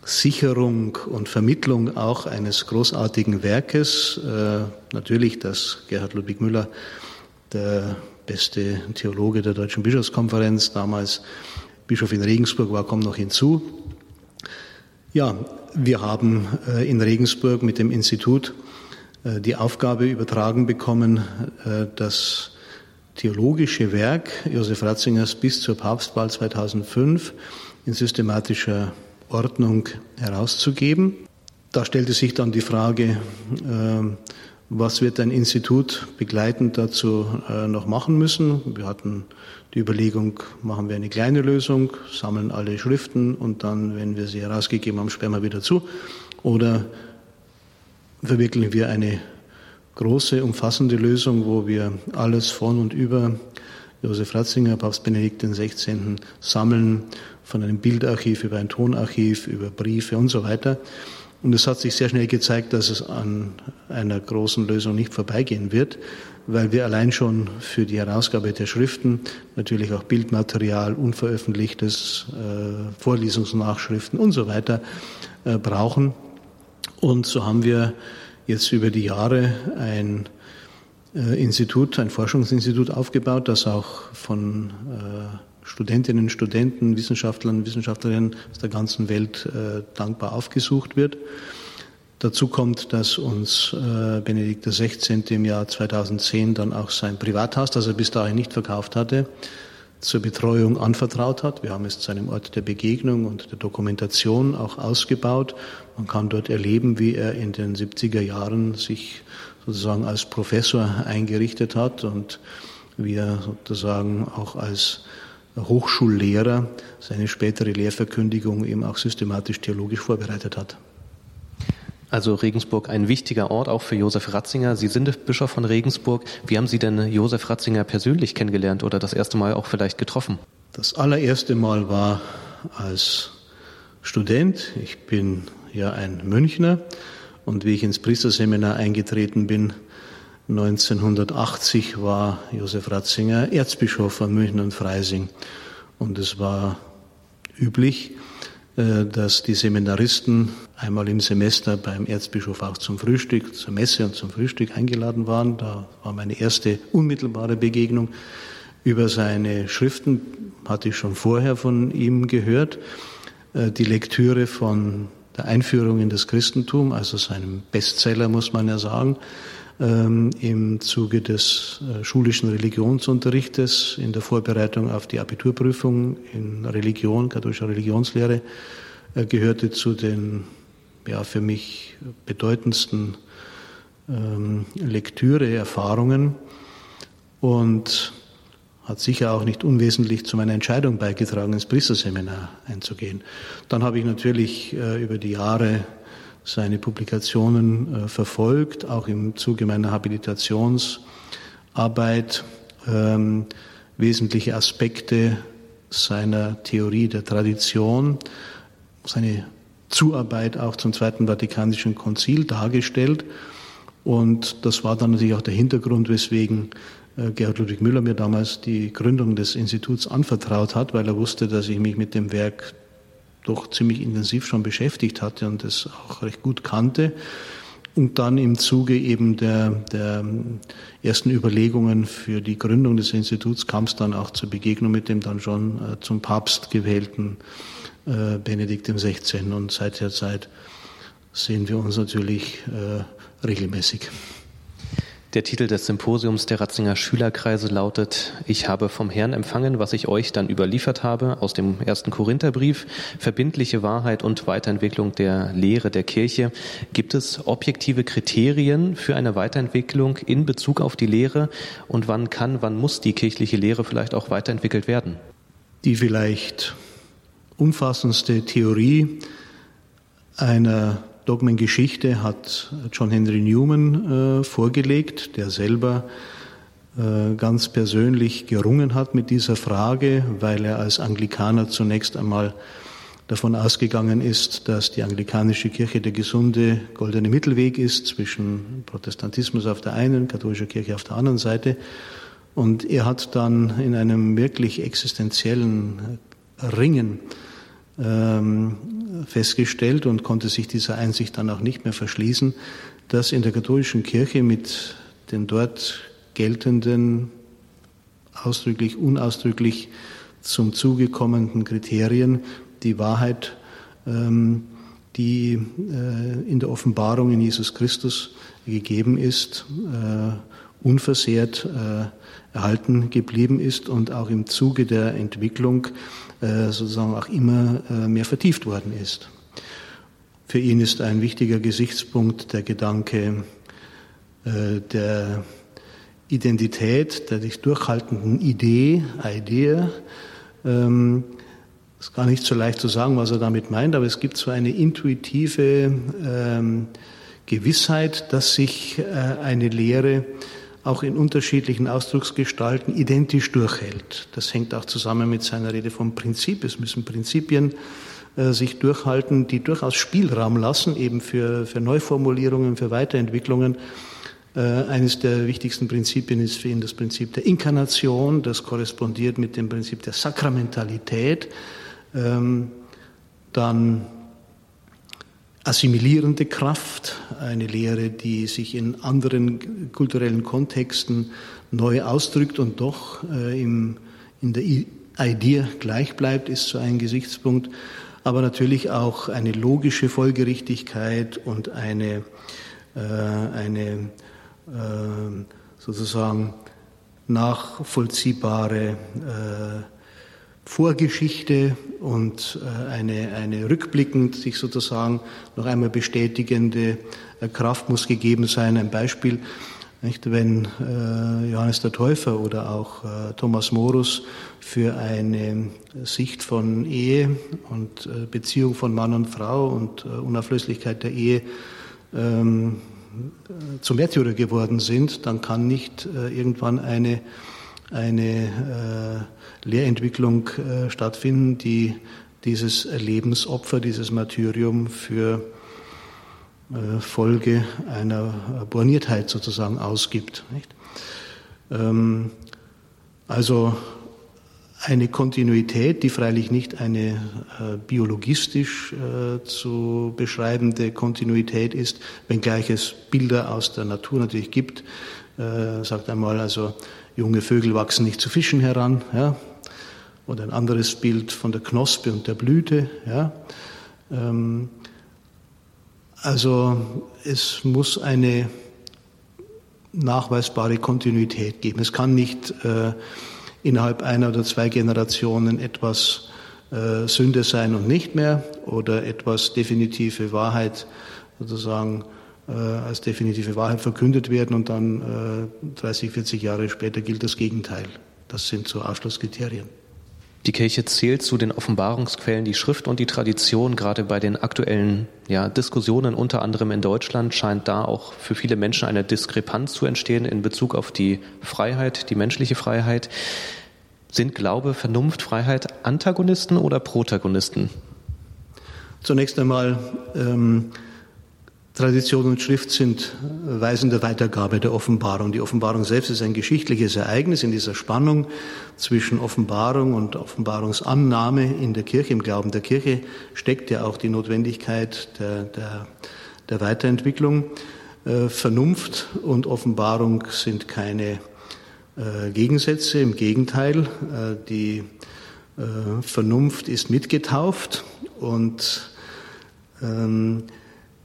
Sicherung und Vermittlung auch eines großartigen Werkes. Natürlich, dass Gerhard Ludwig Müller, der beste Theologe der Deutschen Bischofskonferenz, damals Bischof in Regensburg war, kommt noch hinzu. Ja, wir haben in Regensburg mit dem Institut die Aufgabe übertragen bekommen, dass theologische Werk Josef Ratzingers bis zur Papstwahl 2005 in systematischer Ordnung herauszugeben. Da stellte sich dann die Frage, ähm, was wird ein Institut begleitend dazu äh, noch machen müssen? Wir hatten die Überlegung, machen wir eine kleine Lösung, sammeln alle Schriften und dann, wenn wir sie herausgegeben haben, sperren wir wieder zu. Oder verwirklichen wir eine große, umfassende Lösung, wo wir alles von und über Josef Ratzinger, Papst Benedikt XVI. sammeln, von einem Bildarchiv über ein Tonarchiv, über Briefe und so weiter. Und es hat sich sehr schnell gezeigt, dass es an einer großen Lösung nicht vorbeigehen wird, weil wir allein schon für die Herausgabe der Schriften natürlich auch Bildmaterial, unveröffentlichtes, äh, Vorlesungsnachschriften und so weiter äh, brauchen. Und so haben wir jetzt über die Jahre ein äh, Institut, ein Forschungsinstitut aufgebaut, das auch von äh, Studentinnen, Studenten, Wissenschaftlern, Wissenschaftlerinnen aus der ganzen Welt äh, dankbar aufgesucht wird. Dazu kommt, dass uns Benedikt XVI. im Jahr 2010 dann auch sein Privathaus, das er bis dahin nicht verkauft hatte, zur Betreuung anvertraut hat. Wir haben es zu einem Ort der Begegnung und der Dokumentation auch ausgebaut. Man kann dort erleben, wie er in den 70er Jahren sich sozusagen als Professor eingerichtet hat und wie er sozusagen auch als Hochschullehrer seine spätere Lehrverkündigung eben auch systematisch theologisch vorbereitet hat. Also Regensburg ein wichtiger Ort auch für Josef Ratzinger. Sie sind Bischof von Regensburg. Wie haben Sie denn Josef Ratzinger persönlich kennengelernt oder das erste Mal auch vielleicht getroffen? Das allererste Mal war als Student. Ich bin ja ein Münchner und wie ich ins Priesterseminar eingetreten bin, 1980 war Josef Ratzinger Erzbischof von München und Freising. Und es war üblich, dass die Seminaristen einmal im Semester beim Erzbischof auch zum Frühstück, zur Messe und zum Frühstück eingeladen waren. Da war meine erste unmittelbare Begegnung. Über seine Schriften hatte ich schon vorher von ihm gehört. Äh, die Lektüre von der Einführung in das Christentum, also seinem Bestseller, muss man ja sagen, ähm, im Zuge des äh, schulischen Religionsunterrichtes in der Vorbereitung auf die Abiturprüfung in Religion, katholischer Religionslehre, äh, gehörte zu den ja, für mich bedeutendsten ähm, Lektüre-Erfahrungen und hat sicher auch nicht unwesentlich zu meiner Entscheidung beigetragen, ins Priesterseminar einzugehen. Dann habe ich natürlich äh, über die Jahre seine Publikationen äh, verfolgt, auch im Zuge meiner Habilitationsarbeit ähm, wesentliche Aspekte seiner Theorie der Tradition, seine Zuarbeit auch zum Zweiten Vatikanischen Konzil dargestellt. Und das war dann natürlich auch der Hintergrund, weswegen äh, Gerhard Ludwig Müller mir damals die Gründung des Instituts anvertraut hat, weil er wusste, dass ich mich mit dem Werk doch ziemlich intensiv schon beschäftigt hatte und es auch recht gut kannte. und dann im Zuge eben der, der ersten Überlegungen für die Gründung des Instituts kam es dann auch zur Begegnung mit dem dann schon äh, zum Papst gewählten äh, Benedikt XVI. Und seit der Zeit sehen wir uns natürlich äh, regelmäßig. Der Titel des Symposiums der Ratzinger Schülerkreise lautet Ich habe vom Herrn empfangen, was ich euch dann überliefert habe, aus dem ersten Korintherbrief, verbindliche Wahrheit und Weiterentwicklung der Lehre der Kirche. Gibt es objektive Kriterien für eine Weiterentwicklung in Bezug auf die Lehre und wann kann, wann muss die kirchliche Lehre vielleicht auch weiterentwickelt werden? Die vielleicht umfassendste Theorie einer Dogmengeschichte hat John Henry Newman äh, vorgelegt, der selber äh, ganz persönlich gerungen hat mit dieser Frage, weil er als Anglikaner zunächst einmal davon ausgegangen ist, dass die anglikanische Kirche der gesunde goldene Mittelweg ist zwischen Protestantismus auf der einen, katholischer Kirche auf der anderen Seite. Und er hat dann in einem wirklich existenziellen Ringen ähm, festgestellt und konnte sich dieser Einsicht dann auch nicht mehr verschließen, dass in der katholischen Kirche mit den dort geltenden, ausdrücklich, unausdrücklich zum Zuge kommenden Kriterien die Wahrheit, ähm, die äh, in der Offenbarung in Jesus Christus gegeben ist, äh, unversehrt äh, erhalten geblieben ist und auch im Zuge der Entwicklung sozusagen auch immer äh, mehr vertieft worden ist. Für ihn ist ein wichtiger Gesichtspunkt der Gedanke äh, der Identität, der sich durchhaltenden Idee, Idee. Ähm, ist gar nicht so leicht zu sagen, was er damit meint, aber es gibt so eine intuitive ähm, Gewissheit, dass sich äh, eine Lehre auch in unterschiedlichen Ausdrucksgestalten identisch durchhält. Das hängt auch zusammen mit seiner Rede vom Prinzip. Es müssen Prinzipien äh, sich durchhalten, die durchaus Spielraum lassen, eben für, für Neuformulierungen, für Weiterentwicklungen. Äh, eines der wichtigsten Prinzipien ist für ihn das Prinzip der Inkarnation. Das korrespondiert mit dem Prinzip der Sakramentalität. Ähm, dann assimilierende Kraft, eine Lehre, die sich in anderen kulturellen Kontexten neu ausdrückt und doch äh, im, in der Idee gleich bleibt, ist so ein Gesichtspunkt. Aber natürlich auch eine logische Folgerichtigkeit und eine, äh, eine äh, sozusagen nachvollziehbare äh, Vorgeschichte und äh, eine, eine rückblickend sich sozusagen noch einmal bestätigende äh, Kraft muss gegeben sein. Ein Beispiel, nicht, wenn äh, Johannes der Täufer oder auch Thomas Morus für eine Sicht von Ehe und Beziehung von Mann und Frau und Unauflöslichkeit der Ehe ähm, zum Märtyrer geworden sind, dann kann nicht irgendwann eine, eine Lehrentwicklung äh, stattfinden, die dieses Lebensopfer, dieses Martyrium für äh, Folge einer Borniertheit sozusagen ausgibt. Ähm, also eine Kontinuität, die freilich nicht eine äh, biologistisch äh, zu beschreibende Kontinuität ist, wenngleich es Bilder aus der Natur natürlich gibt. Äh, sagt einmal, also junge Vögel wachsen nicht zu Fischen heran. Ja? Oder ein anderes Bild von der Knospe und der Blüte. Ja? Ähm, also es muss eine nachweisbare Kontinuität geben. Es kann nicht äh, innerhalb einer oder zwei Generationen etwas äh, Sünde sein und nicht mehr oder etwas definitive Wahrheit sozusagen als definitive Wahrheit verkündet werden und dann äh, 30, 40 Jahre später gilt das Gegenteil. Das sind so Ausschlusskriterien. Die Kirche zählt zu den Offenbarungsquellen die Schrift und die Tradition. Gerade bei den aktuellen ja, Diskussionen, unter anderem in Deutschland, scheint da auch für viele Menschen eine Diskrepanz zu entstehen in Bezug auf die Freiheit, die menschliche Freiheit. Sind Glaube, Vernunft, Freiheit Antagonisten oder Protagonisten? Zunächst einmal ähm, Tradition und Schrift sind Weisen der Weitergabe der Offenbarung. Die Offenbarung selbst ist ein geschichtliches Ereignis in dieser Spannung zwischen Offenbarung und Offenbarungsannahme in der Kirche, im Glauben der Kirche steckt ja auch die Notwendigkeit der, der, der Weiterentwicklung. Äh, Vernunft und Offenbarung sind keine äh, Gegensätze, im Gegenteil, äh, die Vernunft ist mitgetauft und ähm,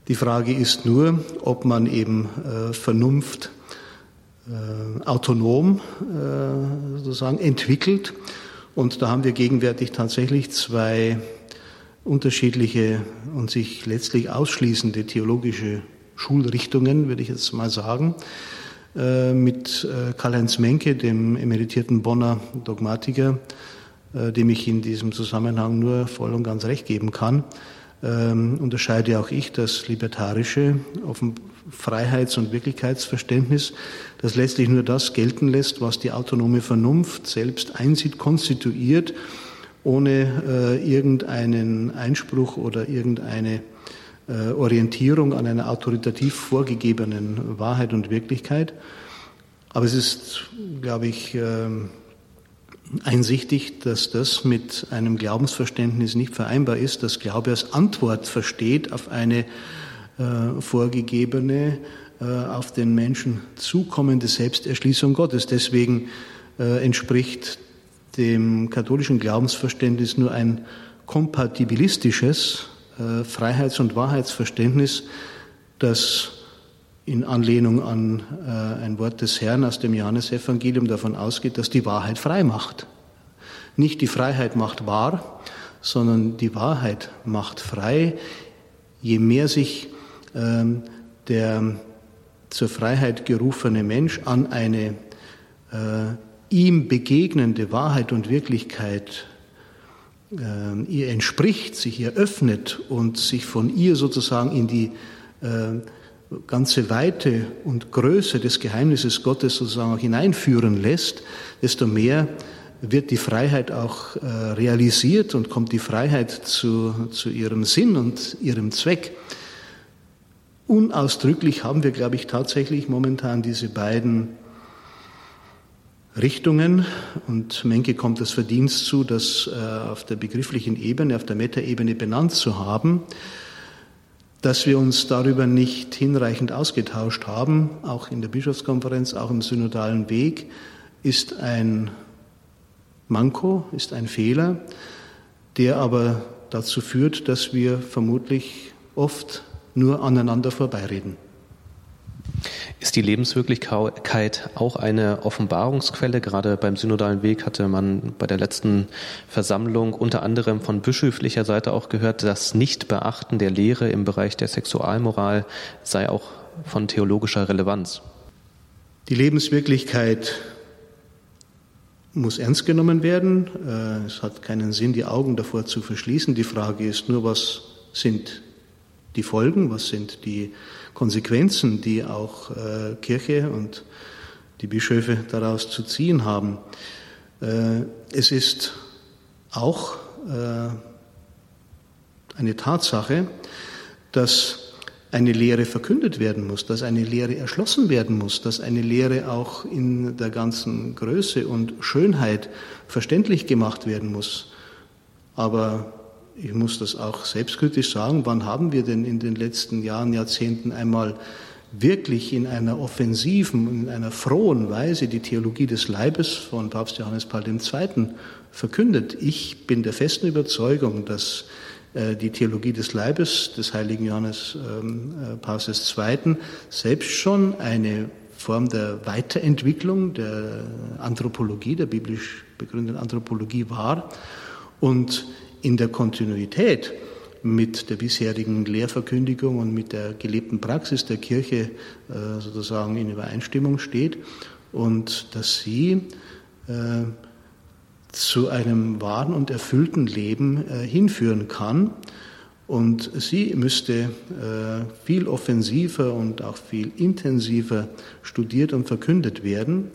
die Frage ist nur, ob man eben Vernunft autonom sozusagen entwickelt. Und da haben wir gegenwärtig tatsächlich zwei unterschiedliche und sich letztlich ausschließende theologische Schulrichtungen, würde ich jetzt mal sagen, äh, mit äh, Karl-Heinz Menke, dem emeritierten Bonner Dogmatiker, äh, dem ich in diesem Zusammenhang nur voll und ganz recht geben kann, ähm, unterscheide auch ich das libertarische Freiheits- und Wirklichkeitsverständnis, das letztlich nur das gelten lässt, was die autonome Vernunft selbst einsieht, konstituiert, ohne irgendeinen Einspruch oder irgendeine äh, Orientierung an einer autoritativ vorgegebenen Wahrheit und Wirklichkeit. Aber es ist, glaube ich, ähm, einsichtig, dass das mit einem Glaubensverständnis nicht vereinbar ist, dass Glaube als Antwort versteht auf eine äh, vorgegebene, äh, auf den Menschen zukommende Selbsterschließung Gottes. Deswegen entspricht dem katholischen Glaubensverständnis nur ein kompatibilistisches, äh, Freiheits- und Wahrheitsverständnis, das in Anlehnung an äh, ein Wort des Herrn aus dem Johannesevangelium davon ausgeht, dass die Wahrheit frei macht. Nicht die Freiheit macht wahr, sondern die Wahrheit macht frei. Je mehr sich ähm, der zur Freiheit gerufene Mensch an eine äh, ihm begegnende Wahrheit und Wirklichkeit äh, ihr entspricht, sich ihr öffnet und sich von ihr sozusagen in die äh, ganze Weite und Größe des Geheimnisses Gottes sozusagen auch hineinführen lässt, desto mehr wird die Freiheit auch äh, realisiert und kommt die Freiheit zu, zu ihrem Sinn und ihrem Zweck. Unausdrücklich haben wir, glaube ich, tatsächlich momentan diese beiden Richtungen und Menke kommt das Verdienst zu, das äh, auf der begrifflichen Ebene, auf der Metaebene benannt zu haben. Dass wir uns darüber nicht hinreichend ausgetauscht haben, auch in der Bischofskonferenz, auch im synodalen Weg, ist ein Manko, ist ein Fehler, der aber dazu führt, dass wir vermutlich oft nur aneinander vorbeireden. Ist die Lebenswirklichkeit auch eine Offenbarungsquelle? Gerade beim synodalen Weg hatte man bei der letzten Versammlung unter anderem von bischöflicher Seite auch gehört, das Nichtbeachten der Lehre im Bereich der Sexualmoral sei auch von theologischer Relevanz. Die Lebenswirklichkeit muss ernst genommen werden. Äh, es hat keinen Sinn, die Augen davor zu verschließen. Die Frage ist nur, was sind die Folgen, was sind die Konsequenzen, die auch äh, Kirche und die Bischöfe daraus zu ziehen haben. Äh, es ist auch äh, eine Tatsache, dass eine Lehre verkündet werden muss, dass eine Lehre erschlossen werden muss, dass eine Lehre auch in der ganzen Größe und Schönheit verständlich gemacht werden muss. Aber ich muss das auch selbstkritisch sagen, wann haben wir denn in den letzten Jahren, Jahrzehnten einmal wirklich in einer offensiven, in einer frohen Weise die Theologie des Leibes von Papst Johannes Paul II. verkündet. Ich bin der festen Überzeugung, dass äh, die Theologie des Leibes des heiligen Johannes ähm, äh, Pauls II. selbst schon eine Form der Weiterentwicklung der Anthropologie, der biblisch begründeten Anthropologie war und in der Kontinuität mit der bisherigen Lehrverkündigung und mit der gelebten Praxis der Kirche äh, sozusagen in Übereinstimmung steht und dass sie äh, zu einem wahren und erfüllten Leben äh, hinführen kann. Und sie müsste viel offensiver und auch viel intensiver studiert und verkündet werden.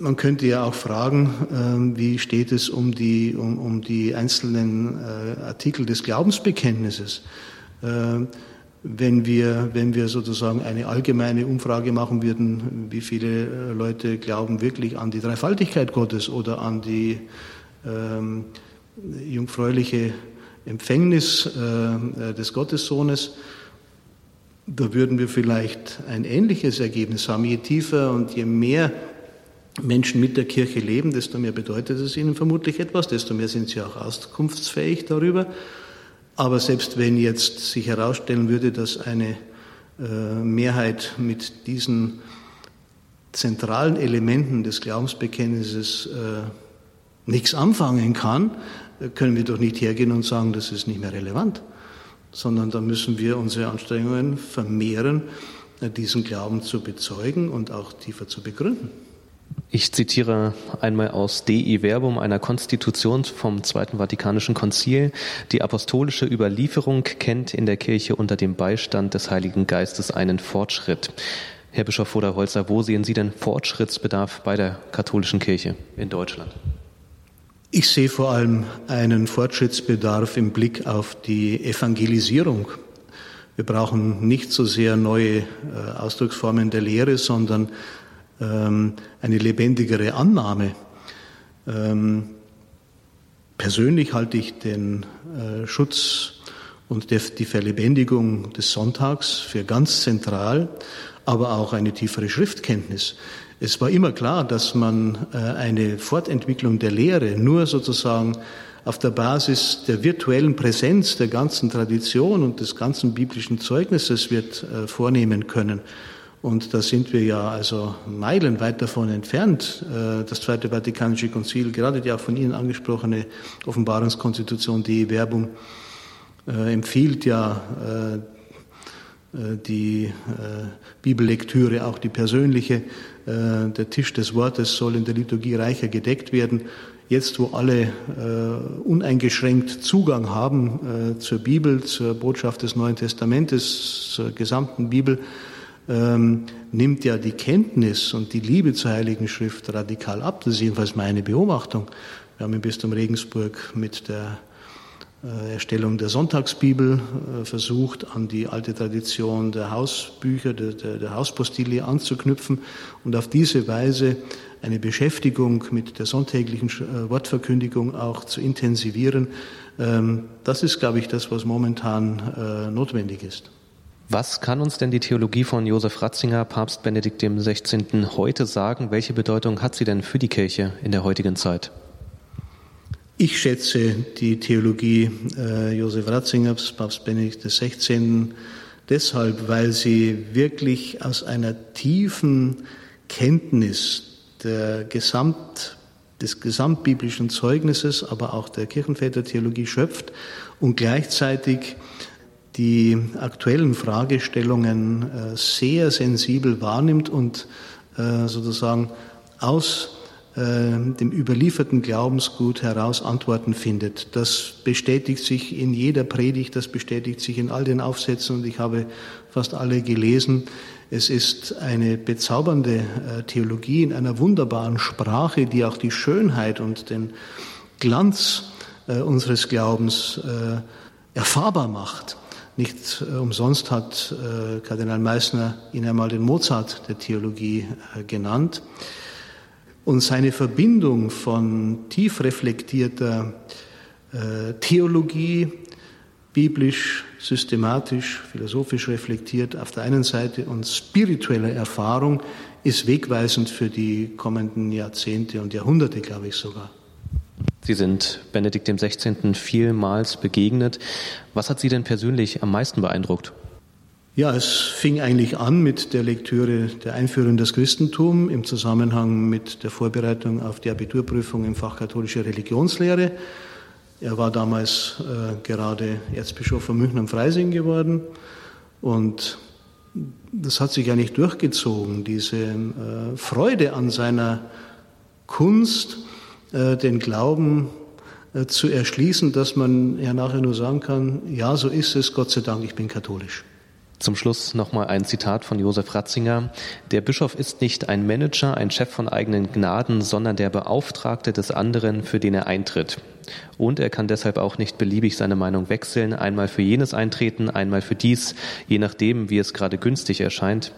Man könnte ja auch fragen, ähm, wie steht es um die, um, um die einzelnen äh, Artikel des Glaubensbekenntnisses. Ähm, wenn wir, wenn wir sozusagen eine allgemeine Umfrage machen würden, wie viele äh, Leute glauben wirklich an die Dreifaltigkeit Gottes oder an die ähm, jungfräuliche Empfängnis äh, des Gottessohnes, da würden wir vielleicht ein ähnliches Ergebnis haben. Je tiefer und je mehr Menschen mit der Kirche leben, desto mehr bedeutet es ihnen vermutlich etwas, desto mehr sind sie auch auskunftsfähig darüber. Aber selbst wenn jetzt sich herausstellen würde, dass eine äh, Mehrheit mit diesen zentralen Elementen des Glaubensbekenntnisses äh, nichts anfangen kann, können wir doch nicht hergehen und sagen, das ist nicht mehr relevant, sondern da müssen wir unsere Anstrengungen vermehren, äh, diesen Glauben zu bezeugen und auch tiefer zu begründen. Ich zitiere einmal aus Dei Verbum einer Konstitution vom Zweiten Vatikanischen Konzil. Die apostolische Überlieferung kennt in der Kirche unter dem Beistand des Heiligen Geistes einen Fortschritt. Herr Bischof Voderholzer, wo sehen Sie denn Fortschrittsbedarf bei der katholischen Kirche in Deutschland? Ich sehe vor allem einen Fortschrittsbedarf im Blick auf die Evangelisierung. Wir brauchen nicht so sehr neue äh, Ausdrucksformen der Lehre, sondern ähm, eine lebendigere Annahme. Ähm, persönlich halte ich den äh, Schutz und die Verlebendigung des Sonntags für ganz zentral, aber auch eine tiefere Schriftkenntnis. Es war immer klar, dass man äh, eine Fortentwicklung der Lehre nur sozusagen auf der Basis der virtuellen Präsenz der ganzen Tradition und des ganzen biblischen Zeugnisses wird äh, vornehmen können. Und da sind wir ja also meilenweit davon entfernt. Äh, das Zweite Vatikanische Konzil, gerade die auch von Ihnen angesprochene Offenbarungskonstitution, die Werbung, empfiehlt ja die Bibellektüre, auch die persönliche, äh, der Tisch des Wortes soll in der Liturgie reicher gedeckt werden. Jetzt, wo alle äh, uneingeschränkt Zugang haben äh, zur Bibel, zur Botschaft des Neuen Testamentes, zur gesamten Bibel, ähm, nimmt ja die Kenntnis und die Liebe zur Heiligen Schrift radikal ab. Das ist jedenfalls meine Beobachtung. Wir haben im Bistum Regensburg mit der äh, Erstellung der Sonntagsbibel äh, versucht, an die alte Tradition der Hausbücher, der, der, der Hauspostilie anzuknüpfen und auf diese Weise eine Beschäftigung mit der sonntäglichen äh, Wortverkündigung auch zu intensivieren. Ähm, das ist, glaube ich, das, was momentan notwendig ist. Was kann uns denn die Theologie von Josef Ratzinger, Papst Benedikt XVI. heute sagen? Welche Bedeutung hat sie denn für die Kirche in der heutigen Zeit? Ich schätze die Theologie äh, Josef Ratzingers, Papst Benedikt XVI. deshalb, weil sie wirklich aus einer tiefen Kenntnis der Gesamt, des gesamtbiblischen Zeugnisses, aber auch der Kirchenvätertheologie schöpft und gleichzeitig die aktuellen Fragestellungen äh, sehr sensibel wahrnimmt und äh, sozusagen aus äh, dem überlieferten Glaubensgut heraus Antworten findet. Das bestätigt sich in jeder Predigt, das bestätigt sich in all den Aufsätzen und ich habe fast alle gelesen. Es ist eine bezaubernde Theologie in einer wunderbaren Sprache, die auch die Schönheit und den Glanz unseres Glaubens erfahrbar macht. Nicht umsonst hat Kardinal Meissner ihn einmal den Mozart der Theologie genannt und seine Verbindung von tief reflektierter äh, Theologie, biblisch, systematisch, philosophisch reflektiert auf der einen Seite und spiritueller Erfahrung ist wegweisend für die kommenden Jahrzehnte und Jahrhunderte, glaube ich sogar. Sie sind Benedikt XVI. vielmals begegnet. Was hat Sie denn persönlich am meisten beeindruckt? Ja, es fing eigentlich an mit der Lektüre der Einführung des Christentum im Zusammenhang mit der Vorbereitung auf die Abiturprüfung im Fach katholische Religionslehre. Er war damals äh, gerade Erzbischof von München am Freising geworden und das hat sich eigentlich durchgezogen, diese äh, Freude an seiner Kunst, den Glauben äh, zu erschließen, dass man ja nachher nur sagen kann, ja, so ist es, Gott sei Dank, ich bin katholisch. Zum Schluss nochmal ein Zitat von Josef Ratzinger. Der Bischof ist nicht ein Manager, ein Chef von eigenen Gnaden, sondern der Beauftragte des anderen, für den er eintritt. Und er kann deshalb auch nicht beliebig seine Meinung wechseln, einmal für jenes eintreten, einmal für dies, je nachdem, wie es gerade günstig erscheint.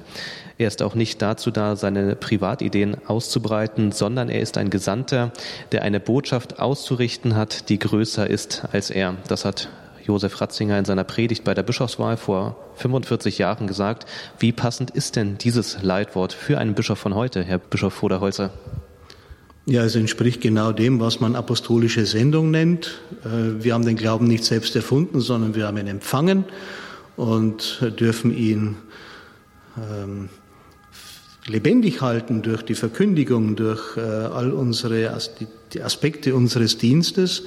Er ist auch nicht dazu da, seine Privatideen auszubreiten, sondern er ist ein Gesandter, der eine Botschaft auszurichten hat, die größer ist als er. Das hat Josef Ratzinger in seiner Predigt bei der Bischofswahl vor 45 Jahren gesagt. Wie passend ist denn dieses Leitwort für einen Bischof von heute, Herr Bischof Voderholzer? Ja, es entspricht genau dem, was man apostolische Sendung nennt. Äh, wir haben den Glauben nicht selbst erfunden, sondern wir haben ihn empfangen und dürfen ihn ähm, lebendig halten durch die Verkündigung, durch äh, all unsere die Aspekte unseres Dienstes.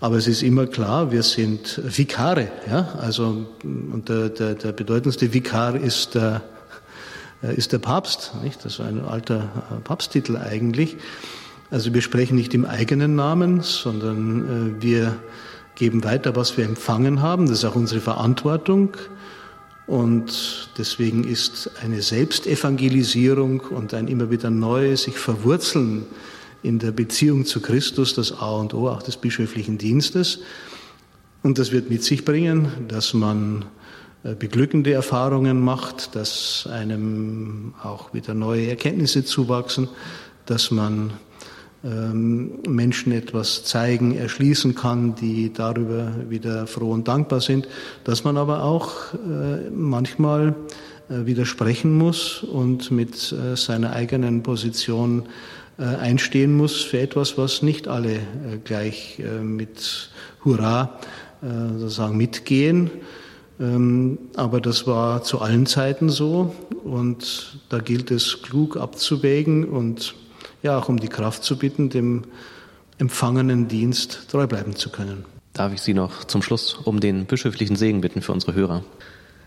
Aber es ist immer klar, wir sind Vikare. Ja? Also, und der, der, der bedeutendste Vikar ist der, äh, ist der Papst. Nicht? Das ist ein alter äh, Papsttitel eigentlich. Also wir sprechen nicht im eigenen Namen, sondern äh, wir geben weiter, was wir empfangen haben. Das ist auch unsere Verantwortung. Und deswegen ist eine Selbstevangelisierung und ein immer wieder neues sich verwurzeln in der Beziehung zu Christus das A und O auch des bischöflichen Dienstes. Und das wird mit sich bringen, dass man äh, beglückende Erfahrungen macht, dass einem auch wieder neue Erkenntnisse zuwachsen, dass man ähm, Menschen etwas zeigen, erschließen kann, die darüber wieder froh und dankbar sind, dass man aber auch äh, manchmal äh, widersprechen muss und mit seiner eigenen Position einstehen muss für etwas, was nicht alle gleich mit Hurra sozusagen mitgehen. Ähm, aber das war zu allen Zeiten so und da gilt es klug abzuwägen und ja auch um die Kraft zu bitten, dem empfangenen Dienst treu bleiben zu können. Darf ich Sie noch zum Schluss um den bischöflichen Segen bitten für unsere Hörer?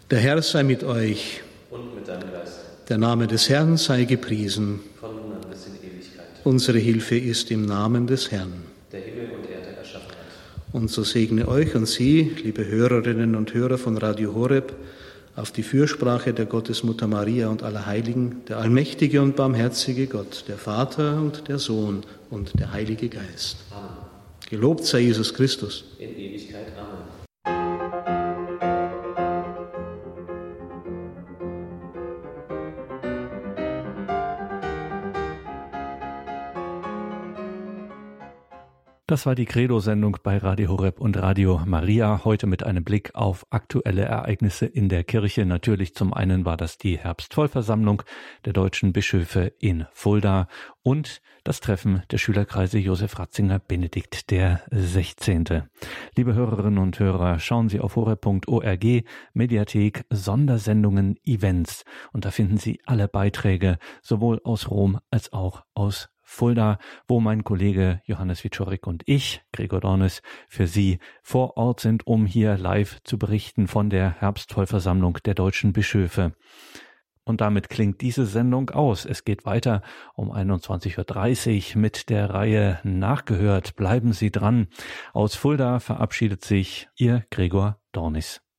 Der Herr sei mit euch. Und mit deinem Geist. Der Name des Herrn sei gepriesen. Von nun an bis in Ewigkeit. Unsere Hilfe ist im Namen des Herrn. Der Himmel und Erde erschaffen hat. Und so segne euch und Sie, liebe Hörerinnen und Hörer von Radio Horeb, auf die Fürsprache der Gottesmutter Maria und aller Heiligen, der allmächtige und barmherzige Gott, der Vater und der Sohn und der Heilige Geist. Amen. Gelobt sei Jesus Christus. In Ewigkeit. Amen. Das war die Credo-Sendung bei Radio Horeb und Radio Maria. Heute mit einem Blick auf aktuelle Ereignisse in der Kirche. Natürlich zum einen war das die Herbstvollversammlung der deutschen Bischöfe in Fulda und das Treffen der Schülerkreise Josef Ratzinger Benedikt der 16. Liebe Hörerinnen und Hörer, schauen Sie auf horeb.org, Mediathek, Sondersendungen, Events und da finden Sie alle Beiträge sowohl aus Rom als auch aus Fulda, wo mein Kollege Johannes Wiczorek und ich, Gregor Dornes, für Sie vor Ort sind, um hier live zu berichten von der Herbstvollversammlung der deutschen Bischöfe. Und damit klingt diese Sendung aus. Es geht weiter um 21.30 Uhr mit der Reihe Nachgehört. Bleiben Sie dran. Aus Fulda verabschiedet sich Ihr Gregor Dornis.